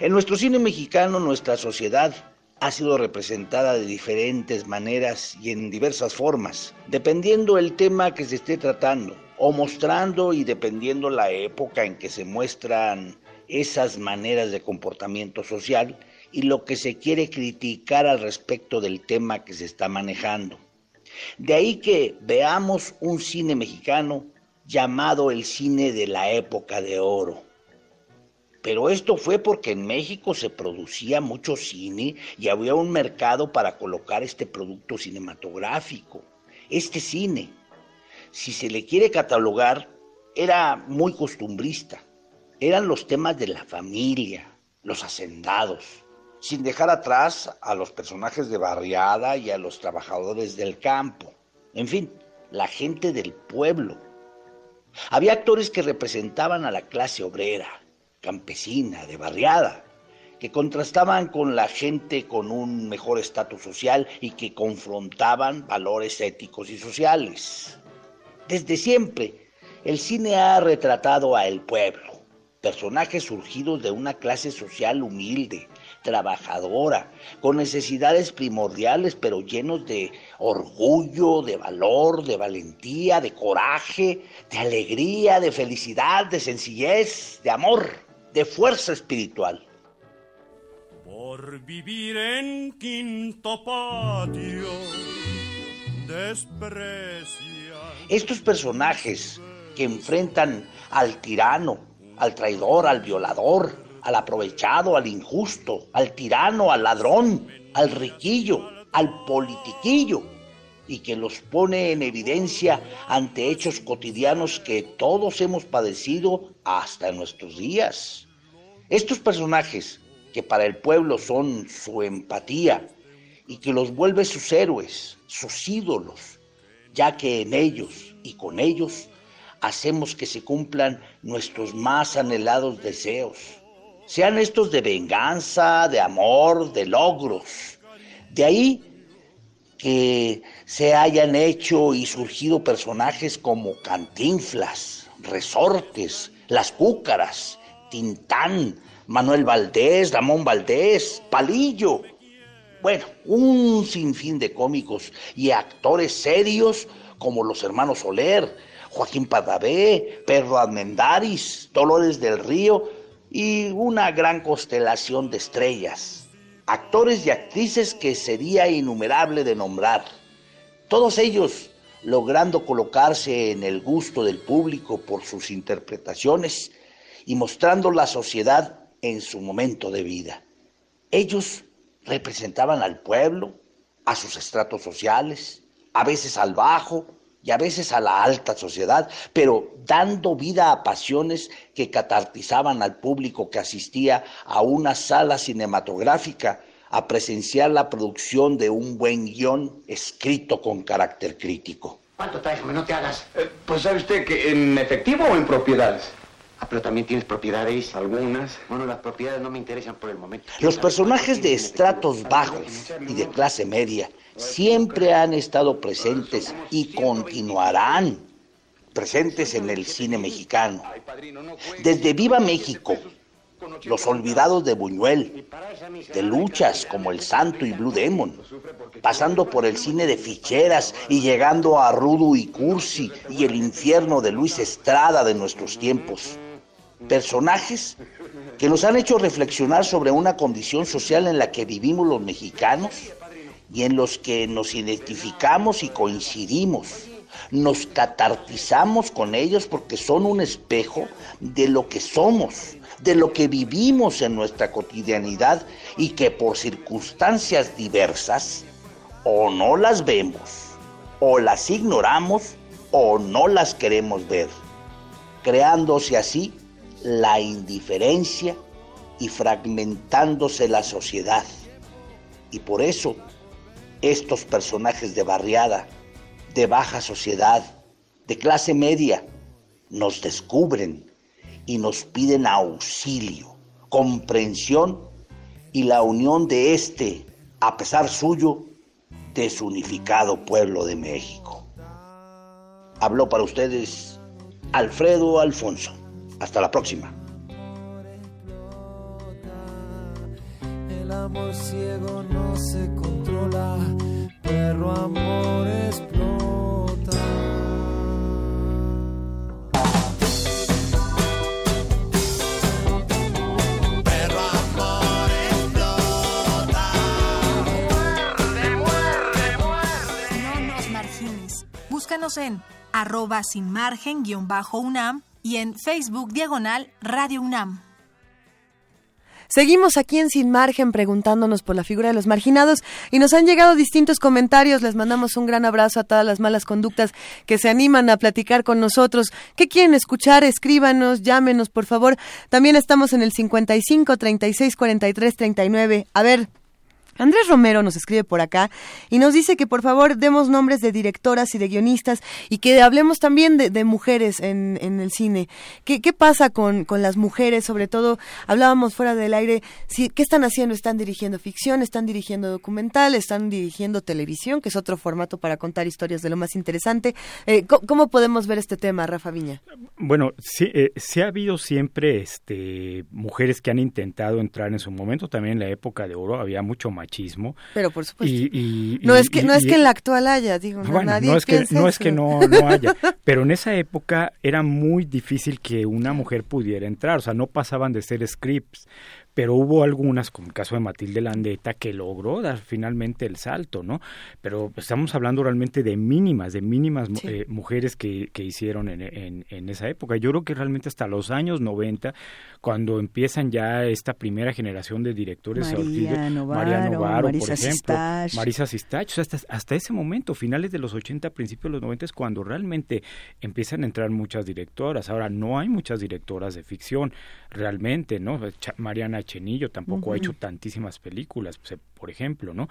En nuestro cine mexicano, nuestra sociedad ha sido representada de diferentes maneras y en diversas formas, dependiendo el tema que se esté tratando, o mostrando y dependiendo la época en que se muestran esas maneras de comportamiento social y lo que se quiere criticar al respecto del tema que se está manejando. De ahí que veamos un cine mexicano llamado el cine de la época de oro. Pero esto fue porque en México se producía mucho cine y había un mercado para colocar este producto cinematográfico. Este cine, si se le quiere catalogar, era muy costumbrista. Eran los temas de la familia, los hacendados, sin dejar atrás a los personajes de barriada y a los trabajadores del campo. En fin, la gente del pueblo. Había actores que representaban a la clase obrera, campesina, de barriada, que contrastaban con la gente con un mejor estatus social y que confrontaban valores éticos y sociales. Desde siempre, el cine ha retratado a el pueblo, personajes surgidos de una clase social humilde, trabajadora, con necesidades primordiales, pero llenos de orgullo, de valor, de valentía, de coraje, de alegría, de felicidad, de sencillez, de amor, de fuerza espiritual. Por vivir en quinto patio. Estos personajes que enfrentan al tirano, al traidor, al violador, al aprovechado, al injusto, al tirano, al ladrón, al riquillo, al politiquillo, y que los pone en evidencia ante hechos cotidianos que todos hemos padecido hasta nuestros días. Estos personajes, que para el pueblo son su empatía y que los vuelve sus héroes, sus ídolos, ya que en ellos y con ellos hacemos que se cumplan nuestros más anhelados deseos sean estos de venganza, de amor, de logros. De ahí que se hayan hecho y surgido personajes como Cantinflas, Resortes, Las Cúcaras, Tintán, Manuel Valdés, Ramón Valdés, Palillo. Bueno, un sinfín de cómicos y actores serios como los hermanos Soler, Joaquín Padavé, Pedro Armendáriz, Dolores del Río y una gran constelación de estrellas, actores y actrices que sería innumerable de nombrar, todos ellos logrando colocarse en el gusto del público por sus interpretaciones y mostrando la sociedad en su momento de vida. Ellos representaban al pueblo, a sus estratos sociales, a veces al bajo, y a veces a la alta sociedad, pero dando vida a pasiones que catartizaban al público que asistía a una sala cinematográfica a presenciar la producción de un buen guion escrito con carácter crítico. ¿Cuánto traes, hombre? No te hagas. Eh, pues sabe usted que en efectivo o en propiedades. Ah, pero también tienes propiedades. Algunas. Bueno, las propiedades no me interesan por el momento. Los personajes de estratos bajos y de clase media siempre han estado presentes y continuarán presentes en el cine mexicano. Desde Viva México, los olvidados de Buñuel, de luchas como El Santo y Blue Demon, pasando por el cine de ficheras y llegando a Rudo y Cursi y el infierno de Luis Estrada de nuestros tiempos. Personajes que nos han hecho reflexionar sobre una condición social en la que vivimos los mexicanos y en los que nos identificamos y coincidimos. Nos catartizamos con ellos porque son un espejo de lo que somos, de lo que vivimos en nuestra cotidianidad y que por circunstancias diversas o no las vemos, o las ignoramos, o no las queremos ver, creándose así la indiferencia y fragmentándose la sociedad. Y por eso estos personajes de barriada, de baja sociedad, de clase media, nos descubren y nos piden auxilio, comprensión y la unión de este, a pesar suyo, desunificado pueblo de México. Habló para ustedes Alfredo Alfonso. Hasta la próxima. El amor ciego no se controla, perro amor explota. Perro amor explota. No nos margines. Búscanos en arroba sin margen guion bajo UNAM y en Facebook diagonal Radio UNAM. Seguimos aquí en Sin Margen preguntándonos por la figura de los marginados y nos han llegado distintos comentarios. Les mandamos un gran abrazo a todas las malas conductas que se animan a platicar con nosotros. ¿Qué quieren escuchar? Escríbanos, llámenos, por favor. También estamos en el 55 36 43 39. A ver, Andrés Romero nos escribe por acá y nos dice que por favor demos nombres de directoras y de guionistas y que hablemos también de, mujeres en, el cine. ¿Qué, pasa con, las mujeres? Sobre todo, hablábamos fuera del aire, si, ¿qué están haciendo? ¿Están dirigiendo ficción? ¿Están dirigiendo documental? ¿Están dirigiendo televisión? Que es otro formato para contar historias de lo más interesante. Eh, ¿cómo, ¿cómo, podemos ver este tema, Rafa Viña? Bueno, sí, eh, sí ha habido siempre este, mujeres que han intentado entrar en su momento, también en la época de oro había mucho más machismo. Pero por supuesto. Y, y, no es que no es que en la actual haya, digo, no, bueno, nadie no es que no es que no, no haya, pero en esa época era muy difícil que una mujer pudiera entrar, o sea, no pasaban de ser scripts pero hubo algunas, como el caso de Matilde Landeta, que logró dar finalmente el salto, ¿no? Pero estamos hablando realmente de mínimas, de mínimas Sí. eh, mujeres que, que hicieron en, en, en esa época. Yo creo que realmente hasta los años 90, cuando empiezan ya esta primera generación de directores, María Novaro, María Novaro, Marisa por ejemplo, Sistach. Marisa Sistach, o sea, hasta, hasta ese momento, finales de los 80, principios de los 90, es cuando realmente empiezan a entrar muchas directoras. Ahora, no hay muchas directoras de ficción, realmente, ¿no? Mariana Chenillo tampoco ha hecho tantísimas películas, pues, eh, por ejemplo, ¿no?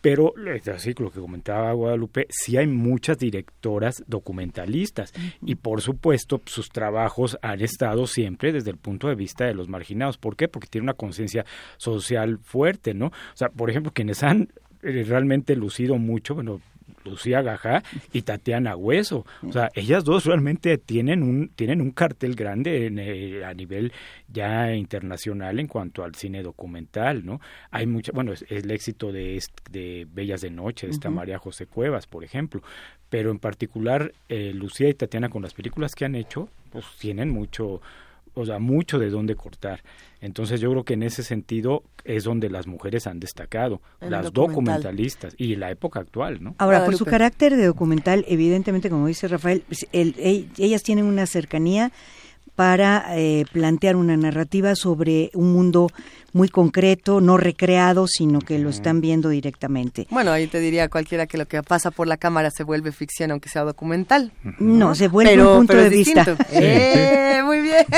Pero, es así lo que comentaba Guadalupe, sí hay muchas directoras documentalistas y por supuesto sus trabajos han estado siempre desde el punto de vista de los marginados. ¿Por qué? Porque tiene una conciencia social fuerte, ¿no? O sea, por ejemplo, quienes han eh, realmente lucido mucho, bueno, Lucía Gajá y Tatiana Hueso. O sea, ellas dos realmente tienen un, tienen un cartel grande en, eh, a nivel ya internacional en cuanto al cine documental, ¿no? Hay mucha, bueno, es, es el éxito de, de Bellas de Noche, de esta. María José Cuevas, por ejemplo. Pero en particular, eh, Lucía y Tatiana con las películas que han hecho, pues tienen mucho, o sea, mucho de dónde cortar. Entonces yo creo que en ese sentido es donde las mujeres han destacado, el las documental. documentalistas y la época actual, ¿no? Ahora, por su carácter de documental, evidentemente, como dice Rafael, pues, el- el- ellas tienen una cercanía para eh, plantear una narrativa sobre un mundo muy concreto, no recreado, sino que lo están viendo directamente. Bueno, ahí te diría cualquiera que lo que pasa por la cámara se vuelve ficción, aunque sea documental. No, se vuelve Pero- un punto pero de vista. distinto. ¡Eh! Muy bien.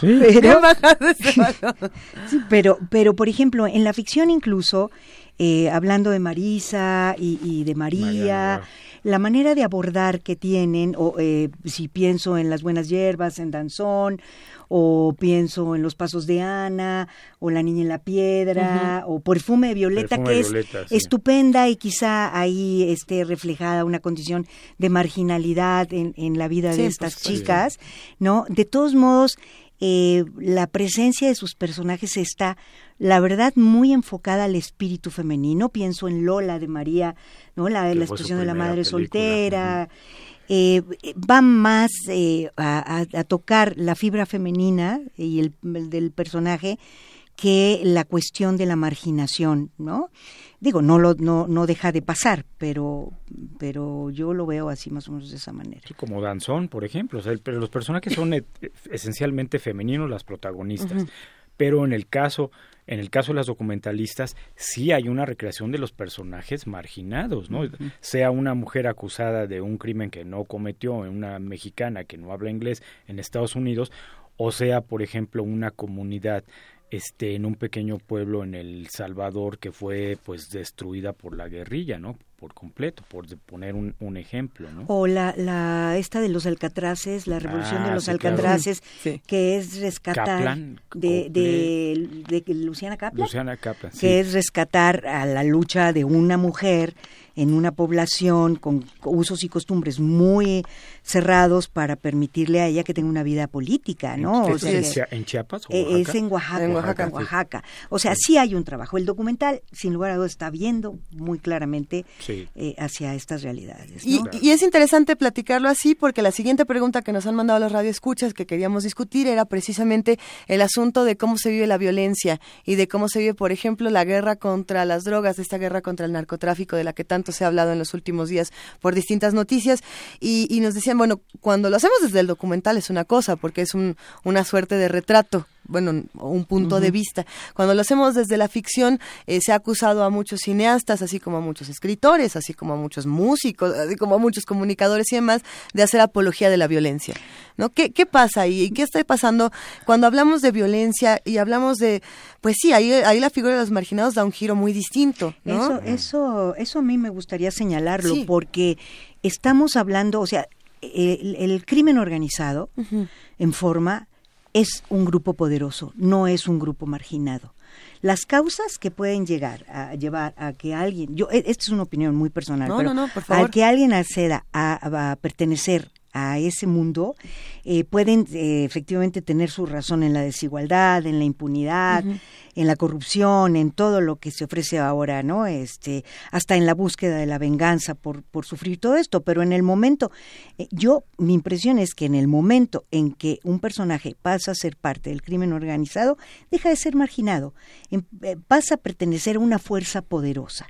Sí, pero, pero por ejemplo, en la ficción incluso, eh, hablando de Marisa y, y de María, la manera de abordar que tienen, o eh, si pienso en las buenas hierbas, en Danzón, o pienso en los pasos de Ana, o La niña en la piedra, o Perfume de Violeta, Perfume que de es sí. estupenda y quizá ahí esté reflejada una condición de marginalidad en, en la vida Sí, de estas chicas, ¿no? De todos modos, eh, la presencia de sus personajes está, la verdad, muy enfocada al espíritu femenino. Pienso en Lola de María, ¿no? La, la expresión de la madre soltera. Eh, va más eh, a, tocar la fibra femenina y el, el del personaje que la cuestión de la marginación, ¿no? Digo, no lo no no deja de pasar, pero pero yo lo veo así más o menos de esa manera. Sí, como Danzón, por ejemplo. O sea, el- pero los personajes son eh, esencialmente femeninos, las protagonistas. Pero en el caso, en el caso de las documentalistas, sí hay una recreación de los personajes marginados, ¿no? Sea una mujer acusada de un crimen que no cometió, una mexicana que no habla inglés en Estados Unidos, o sea, por ejemplo, una comunidad este en un pequeño pueblo en El Salvador que fue pues destruida por la guerrilla, ¿no? Por completo, por de- poner un, un ejemplo, ¿no? O la, la esta de los alcatraces, la revolución Ah, de los sí, claro. alcatraces, Sí. que es rescatar Kaplan, de, de, de Luciana Kaplan, Luciana Kaplan, sí. que es rescatar a la lucha de una mujer en una población con usos y costumbres muy cerrados para permitirle a ella que tenga una vida política, ¿no? ¿Eso O sea es en que- Chia- en Chiapas o eh, Oaxaca? Es en Oaxaca, En en Oaxaca. Oaxaca. O sea, sí hay un trabajo. El documental, sin lugar a dudas, está viendo muy claramente Sí. eh, hacia estas realidades. Y es interesante platicarlo así porque la siguiente pregunta que nos han mandado los radioescuchas que queríamos discutir era precisamente el asunto de cómo se vive la violencia y de cómo se vive, por ejemplo, la guerra contra las drogas, esta guerra contra el narcotráfico de la que tanto se ha hablado en los últimos días por distintas noticias. Y, y nos decían, bueno, cuando lo hacemos desde el documental es una cosa porque es un, una suerte de retrato bueno, un punto de vista. Cuando lo hacemos desde la ficción, eh, se ha acusado a muchos cineastas, así como a muchos escritores, así como a muchos músicos, así como a muchos comunicadores y demás, de hacer apología de la violencia. ¿no? ¿Qué, qué pasa ahí? ¿Y qué está pasando cuando hablamos de violencia y hablamos de, pues sí, ahí, ahí la figura de los marginados da un giro muy distinto, ¿no? Eso, eso, eso a mí me gustaría señalarlo Sí. porque estamos hablando, o sea, el, el crimen organizado en forma es un grupo poderoso, no es un grupo marginado. Las causas que pueden llegar a llevar a que alguien, yo, e- esta es una opinión muy personal, No, pero no, no, por favor. al que alguien acceda a, a pertenecer a ese mundo, eh, pueden eh, efectivamente tener su razón en la desigualdad, en la impunidad, en la corrupción, en todo lo que se ofrece ahora, ¿no? Este, hasta en la búsqueda de la venganza por, por sufrir todo esto. Pero en el momento, eh, yo, mi impresión es que en el momento en que un personaje pasa a ser parte del crimen organizado, deja de ser marginado, em- eh, pasa a pertenecer a una fuerza poderosa.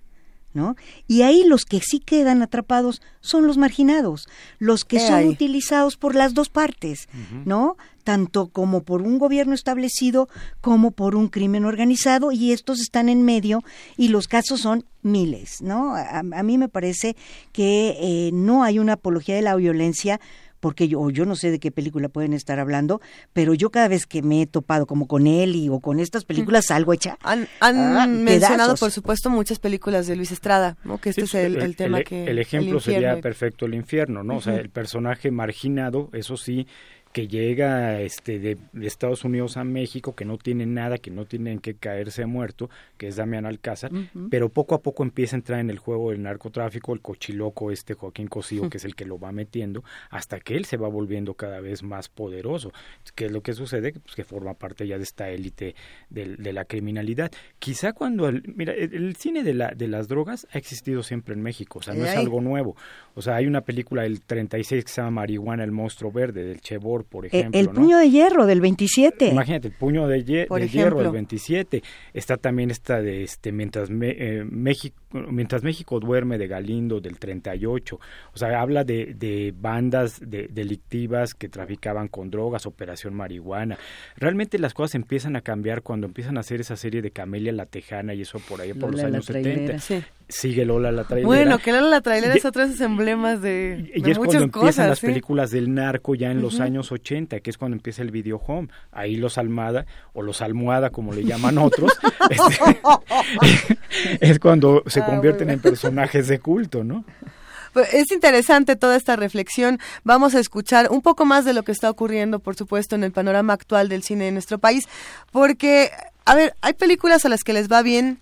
¿No? Y ahí los que sí quedan atrapados son los marginados, los que son utilizados por las dos partes, ¿no? Tanto como por un gobierno establecido como por un crimen organizado y estos están en medio y los casos son miles, ¿no? A, a mí me parece que eh, no hay una apología de la violencia porque yo, yo no sé de qué película pueden estar hablando, pero yo cada vez que me he topado como con él y o con estas películas salgo hecha. Han, han ah, mencionado, pedazos. por supuesto, muchas películas de Luis Estrada, ¿no? Que este Sí, es el, el tema que... el ejemplo sería perfecto el infierno, ¿no? O sea, el personaje marginado, eso sí, que llega este de, de Estados Unidos a México, que no tiene nada, que no tienen que caerse muerto, que es Damián Alcázar, pero poco a poco empieza a entrar en el juego del narcotráfico, el cochiloco este Joaquín Cosío, que es el que lo va metiendo, hasta que él se va volviendo cada vez más poderoso. ¿Qué es lo que sucede? Pues que forma parte ya de esta élite del- de, la criminalidad. Quizá cuando, el, mira, el, el cine de, la, de las drogas ha existido siempre en México, o sea, no es algo nuevo. O sea, hay una película del 36 que se llama Marihuana, el monstruo verde, del Por Eh, ejemplo. el puño de hierro del 27. Imagínate, el puño de, hie- Por de hierro, el ejemplo. 27. Está también esta de este mientras Me- eh, México mientras México duerme de Galindo del 38. O sea, habla de, de bandas de- delictivas que traficaban con drogas, operación marihuana. Realmente las cosas empiezan a cambiar cuando empiezan a hacer esa serie de Camelia la Tejana y eso por ahí por Lola los años trailera. 70. Sí. Sigue Lola la trailera. Bueno, que Lola la trailera Y- es otro de esos emblemas de, y de es muchas cuando empiezan las películas del narco ya en los años 80, que es cuando empieza el video home. Ahí los Almada, o los Almohada, como le llaman otros, este, es cuando se Ah, convierten en personajes de culto, ¿no? Pues es interesante toda esta reflexión. Vamos a escuchar un poco más de lo que está ocurriendo, por supuesto, en el panorama actual del cine de nuestro país, porque, a ver, hay películas a las que les va bien,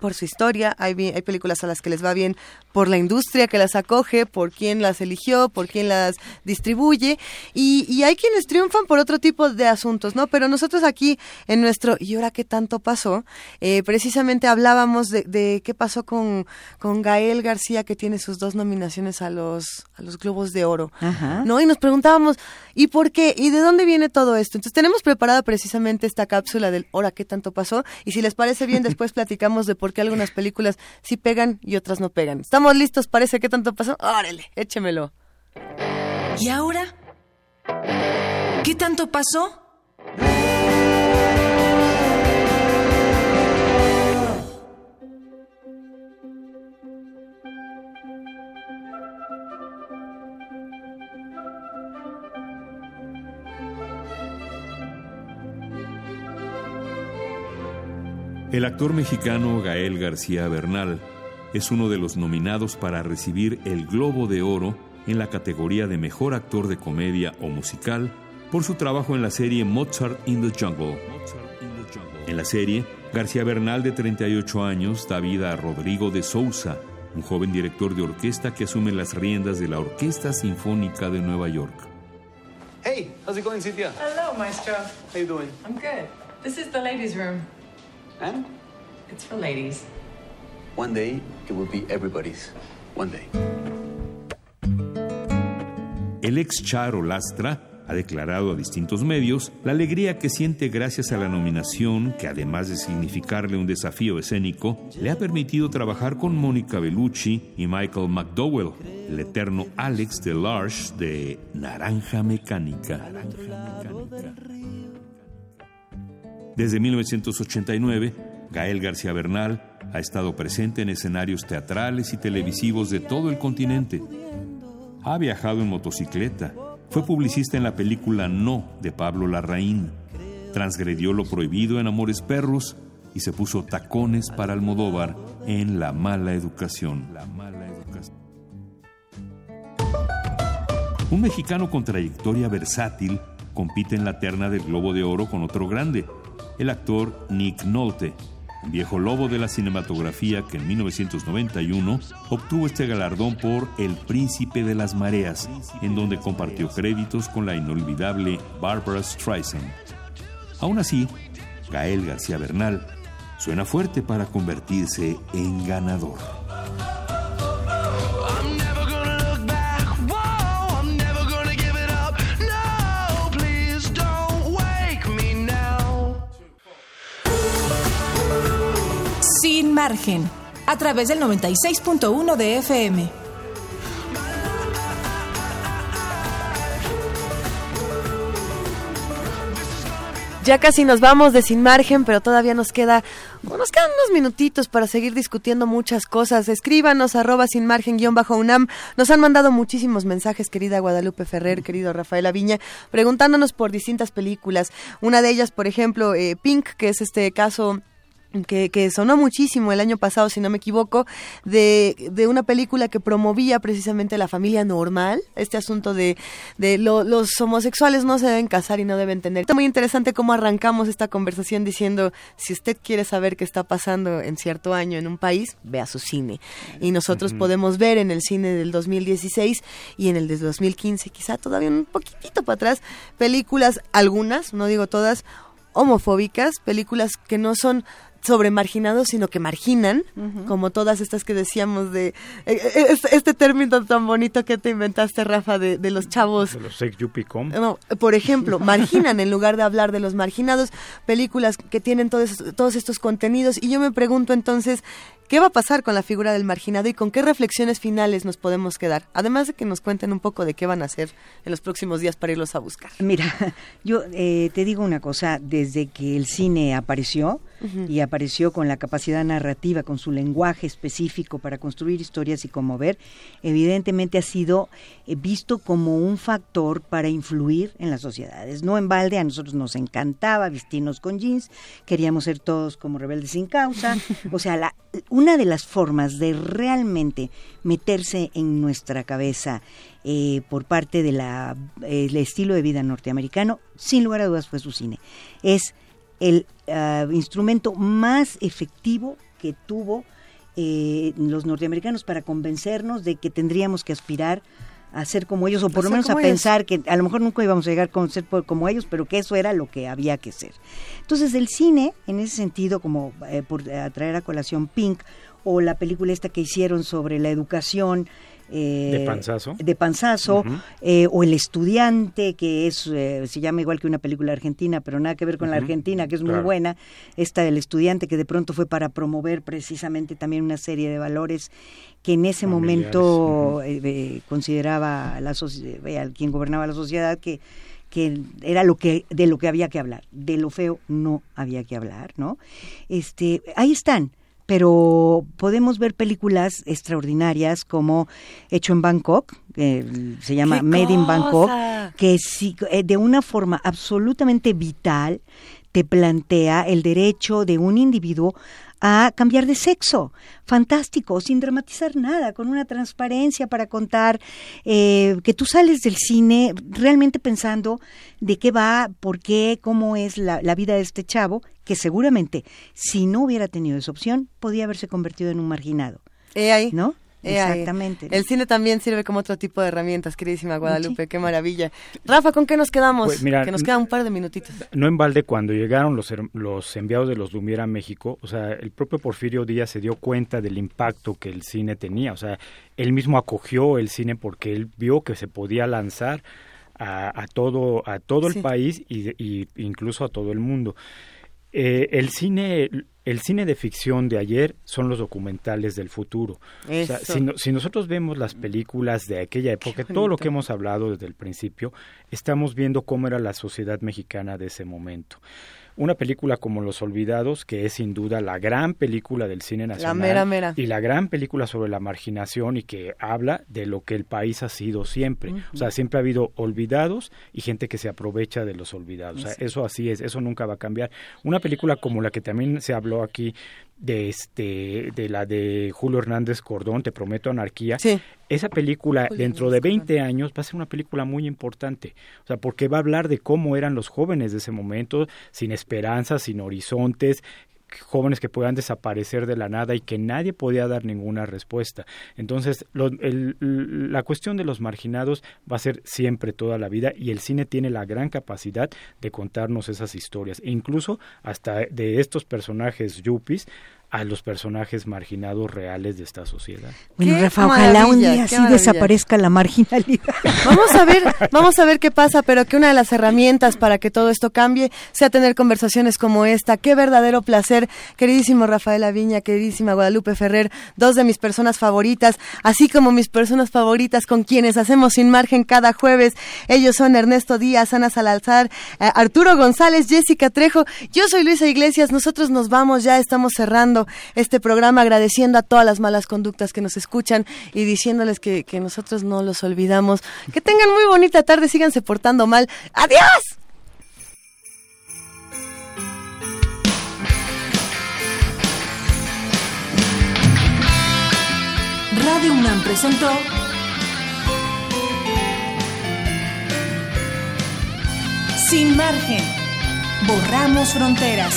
por su historia, hay, hay películas a las que les va bien por la industria que las acoge, por quién las eligió, por quién las distribuye, y, y hay quienes triunfan por otro tipo de asuntos, ¿no? Pero nosotros aquí en nuestro ¿y ahora qué tanto pasó? Eh, precisamente hablábamos de, de qué pasó con, con Gael García, que tiene sus dos nominaciones a los, a los Globos de Oro, Ajá. ¿no? Y nos preguntábamos, ¿y por qué? ¿Y de dónde viene todo esto? Entonces tenemos preparada precisamente esta cápsula del ¿ahora qué tanto pasó? Y si les parece bien, después platicamos de por qué algunas películas sí pegan y otras no pegan. ¿Estamos listos? ¿Parece qué tanto pasó? Órale, échemelo. ¿Y ahora? ¿Qué tanto pasó? El actor mexicano Gael García Bernal es uno de los nominados para recibir el Globo de Oro en la categoría de Mejor Actor de Comedia o Musical por su trabajo en la serie Mozart in the Jungle. En la serie, García Bernal, de 38 años, da vida a Rodrigo de Sousa, un joven director de orquesta que asume las riendas de la Orquesta Sinfónica de Nueva York. Hey, how's it going, Cynthia? Hello, Maestro. How you doing? I'm good. This is the ladies' room. And It's for ladies. one day it will be everybody's. One day. El ex Charo Lastra ha declarado a distintos medios la alegría que siente gracias a la nominación, que además de significarle un desafío escénico, le ha permitido trabajar con Mónica Bellucci y Michael McDowell, el eterno Alex DeLarge de Naranja Mecánica. Desde 1989, Gael García Bernal ha estado presente en escenarios teatrales y televisivos de todo el continente. Ha viajado en motocicleta. Fue publicista en la película No de Pablo Larraín. Transgredió lo prohibido en Amores Perros y se puso tacones para Almodóvar en La Mala Educación. Un mexicano con trayectoria versátil compite en la terna del Globo de Oro con otro grande, el actor Nick Nolte, viejo lobo de la cinematografía que en 1991 obtuvo este galardón por El Príncipe de las Mareas, en donde compartió créditos con la inolvidable Barbara Streisand. Aún así, Gael García Bernal suena fuerte para convertirse en ganador. Margen, a través del 96.1 de FM. Ya casi nos vamos de sin margen, pero todavía nos queda, nos quedan unos minutitos para seguir discutiendo muchas cosas. Escríbanos arroba sin margen guion bajo UNAM. Nos han mandado muchísimos mensajes, querida Guadalupe Ferrer, querido Rafael Aviña, preguntándonos por distintas películas. Una de ellas, por ejemplo, eh, Pink, que es este caso que, que sonó muchísimo el año pasado, si no me equivoco, de, de una película que promovía precisamente la familia normal, este asunto de, de lo- los homosexuales no se deben casar y no deben tener. Está muy interesante cómo arrancamos esta conversación diciendo, si usted quiere saber qué está pasando en cierto año en un país, vea su cine. Y nosotros podemos ver en el cine del 2016 y en el del 2015, quizá todavía un poquitito para atrás, películas, algunas, no digo todas, homofóbicas, películas que no son sobre marginados, sino que marginan, como todas estas que decíamos de eh, eh, este, término tan bonito que te inventaste, Rafa, de, de los chavos. De los sex yupicom. No, por ejemplo, marginan en lugar de hablar de los marginados, películas que tienen todos, todos estos contenidos. Y yo me pregunto entonces, ¿qué va a pasar con la figura del marginado y con qué reflexiones finales nos podemos quedar? Además de que nos cuenten un poco de qué van a hacer en los próximos días para irlos a buscar. Mira, yo eh, te digo una cosa, desde que el cine apareció Y apareció con la capacidad narrativa, con su lenguaje específico para construir historias y conmover, evidentemente ha sido eh, visto como un factor para influir en las sociedades. No en balde, a nosotros nos encantaba vestirnos con jeans, queríamos ser todos como rebeldes sin causa. O sea, la- una de las formas de realmente meterse en nuestra cabeza eh, por parte del estilo de vida norteamericano, sin lugar a dudas fue su cine. Es el ah, instrumento más efectivo que tuvo eh, los norteamericanos para convencernos de que tendríamos que aspirar a ser como ellos, o por lo menos a ellos. pensar que a lo mejor nunca íbamos a llegar a ser como ellos, pero que eso era lo que había que ser. Entonces el cine, en ese sentido, como eh, por atraer a colación Pink, o la película esta que hicieron sobre la educación, eh, De Panzazo. de Panzazo, eh, o El Estudiante, que es eh, se llama igual que una película argentina, pero nada que ver con la. Argentina, que es muy buena. Esta del Estudiante, que de pronto fue para promover precisamente también una serie de valores que en ese Familiares, momento eh, consideraba la quien gobernaba la sociedad que que era lo que de lo que había que hablar de lo feo no había que hablar no este ahí están pero podemos ver películas extraordinarias como Hecho en Bangkok, que se llama ¡Qué Made in Bangkok, que sí, eh, de una forma absolutamente vital te plantea el derecho de un individuo a cambiar de sexo. Fantástico, sin dramatizar nada, con una transparencia para contar eh, que tú sales del cine realmente pensando de qué va, por qué, cómo es la, la vida de este chavo, que seguramente si no hubiera tenido esa opción, podía haberse convertido en un marginado. ¿No? Exactamente. El cine también sirve como otro tipo de herramientas, queridísima Guadalupe, qué maravilla. Rafa, ¿con qué nos quedamos? Pues mira, que nos quedan un par de minutitos. No en balde, cuando llegaron los, los enviados de los Lumière a México, o sea, el propio Porfirio Díaz se dio cuenta del impacto que el cine tenía. O sea, él mismo acogió el cine porque él vio que se podía lanzar a, a todo, a todo Sí. el país y incluso a todo el mundo. Eh, el cine el cine de ficción de ayer son los documentales del futuro. O sea, si, no- si nosotros vemos las películas de aquella época, todo lo que hemos hablado desde el principio, estamos viendo cómo era la sociedad mexicana de ese momento. Una película como Los Olvidados, que es sin duda la gran película del cine nacional mera, mera. y la gran película sobre la marginación y que habla de lo que el país ha sido siempre. O sea, siempre ha habido olvidados y gente que se aprovecha de los olvidados. O sea, Sí. eso así es, eso nunca va a cambiar. Una película como la que también se habló aquí de este de la de Julio Hernández Cordón, Te prometo anarquía. Esa película Julio dentro de 20 años va a ser una película muy importante. O sea, porque va a hablar de cómo eran los jóvenes de ese momento, sin esperanzas, sin horizontes, jóvenes que puedan desaparecer de la nada y que nadie podía dar ninguna respuesta. Entonces, lo- el- la cuestión de los marginados va a ser siempre toda la vida y el cine tiene la gran capacidad de contarnos esas historias, e incluso hasta de estos personajes yuppies a los personajes marginados reales de esta sociedad. Bueno, Qué Rafa, ojalá un día así desaparezca la marginalidad. Vamos a ver, vamos a ver qué pasa, pero que una de las herramientas para que todo esto cambie sea tener conversaciones como esta. Qué verdadero placer, queridísimo Rafael Aviña, queridísima Guadalupe Ferrer, dos de mis personas favoritas, así como mis personas favoritas con quienes hacemos sin margen cada jueves. Ellos son Ernesto Díaz, Ana Salazar, eh, Arturo González, Jessica Trejo. Yo soy Luisa Iglesias. Nosotros nos vamos, ya estamos este programa agradeciendo a todas las malas conductas que nos escuchan y diciéndoles que, que nosotros no los olvidamos. Que tengan muy bonita tarde, síganse portando mal. ¡Adiós! Radio UNAM presentó Sin margen. Borramos fronteras.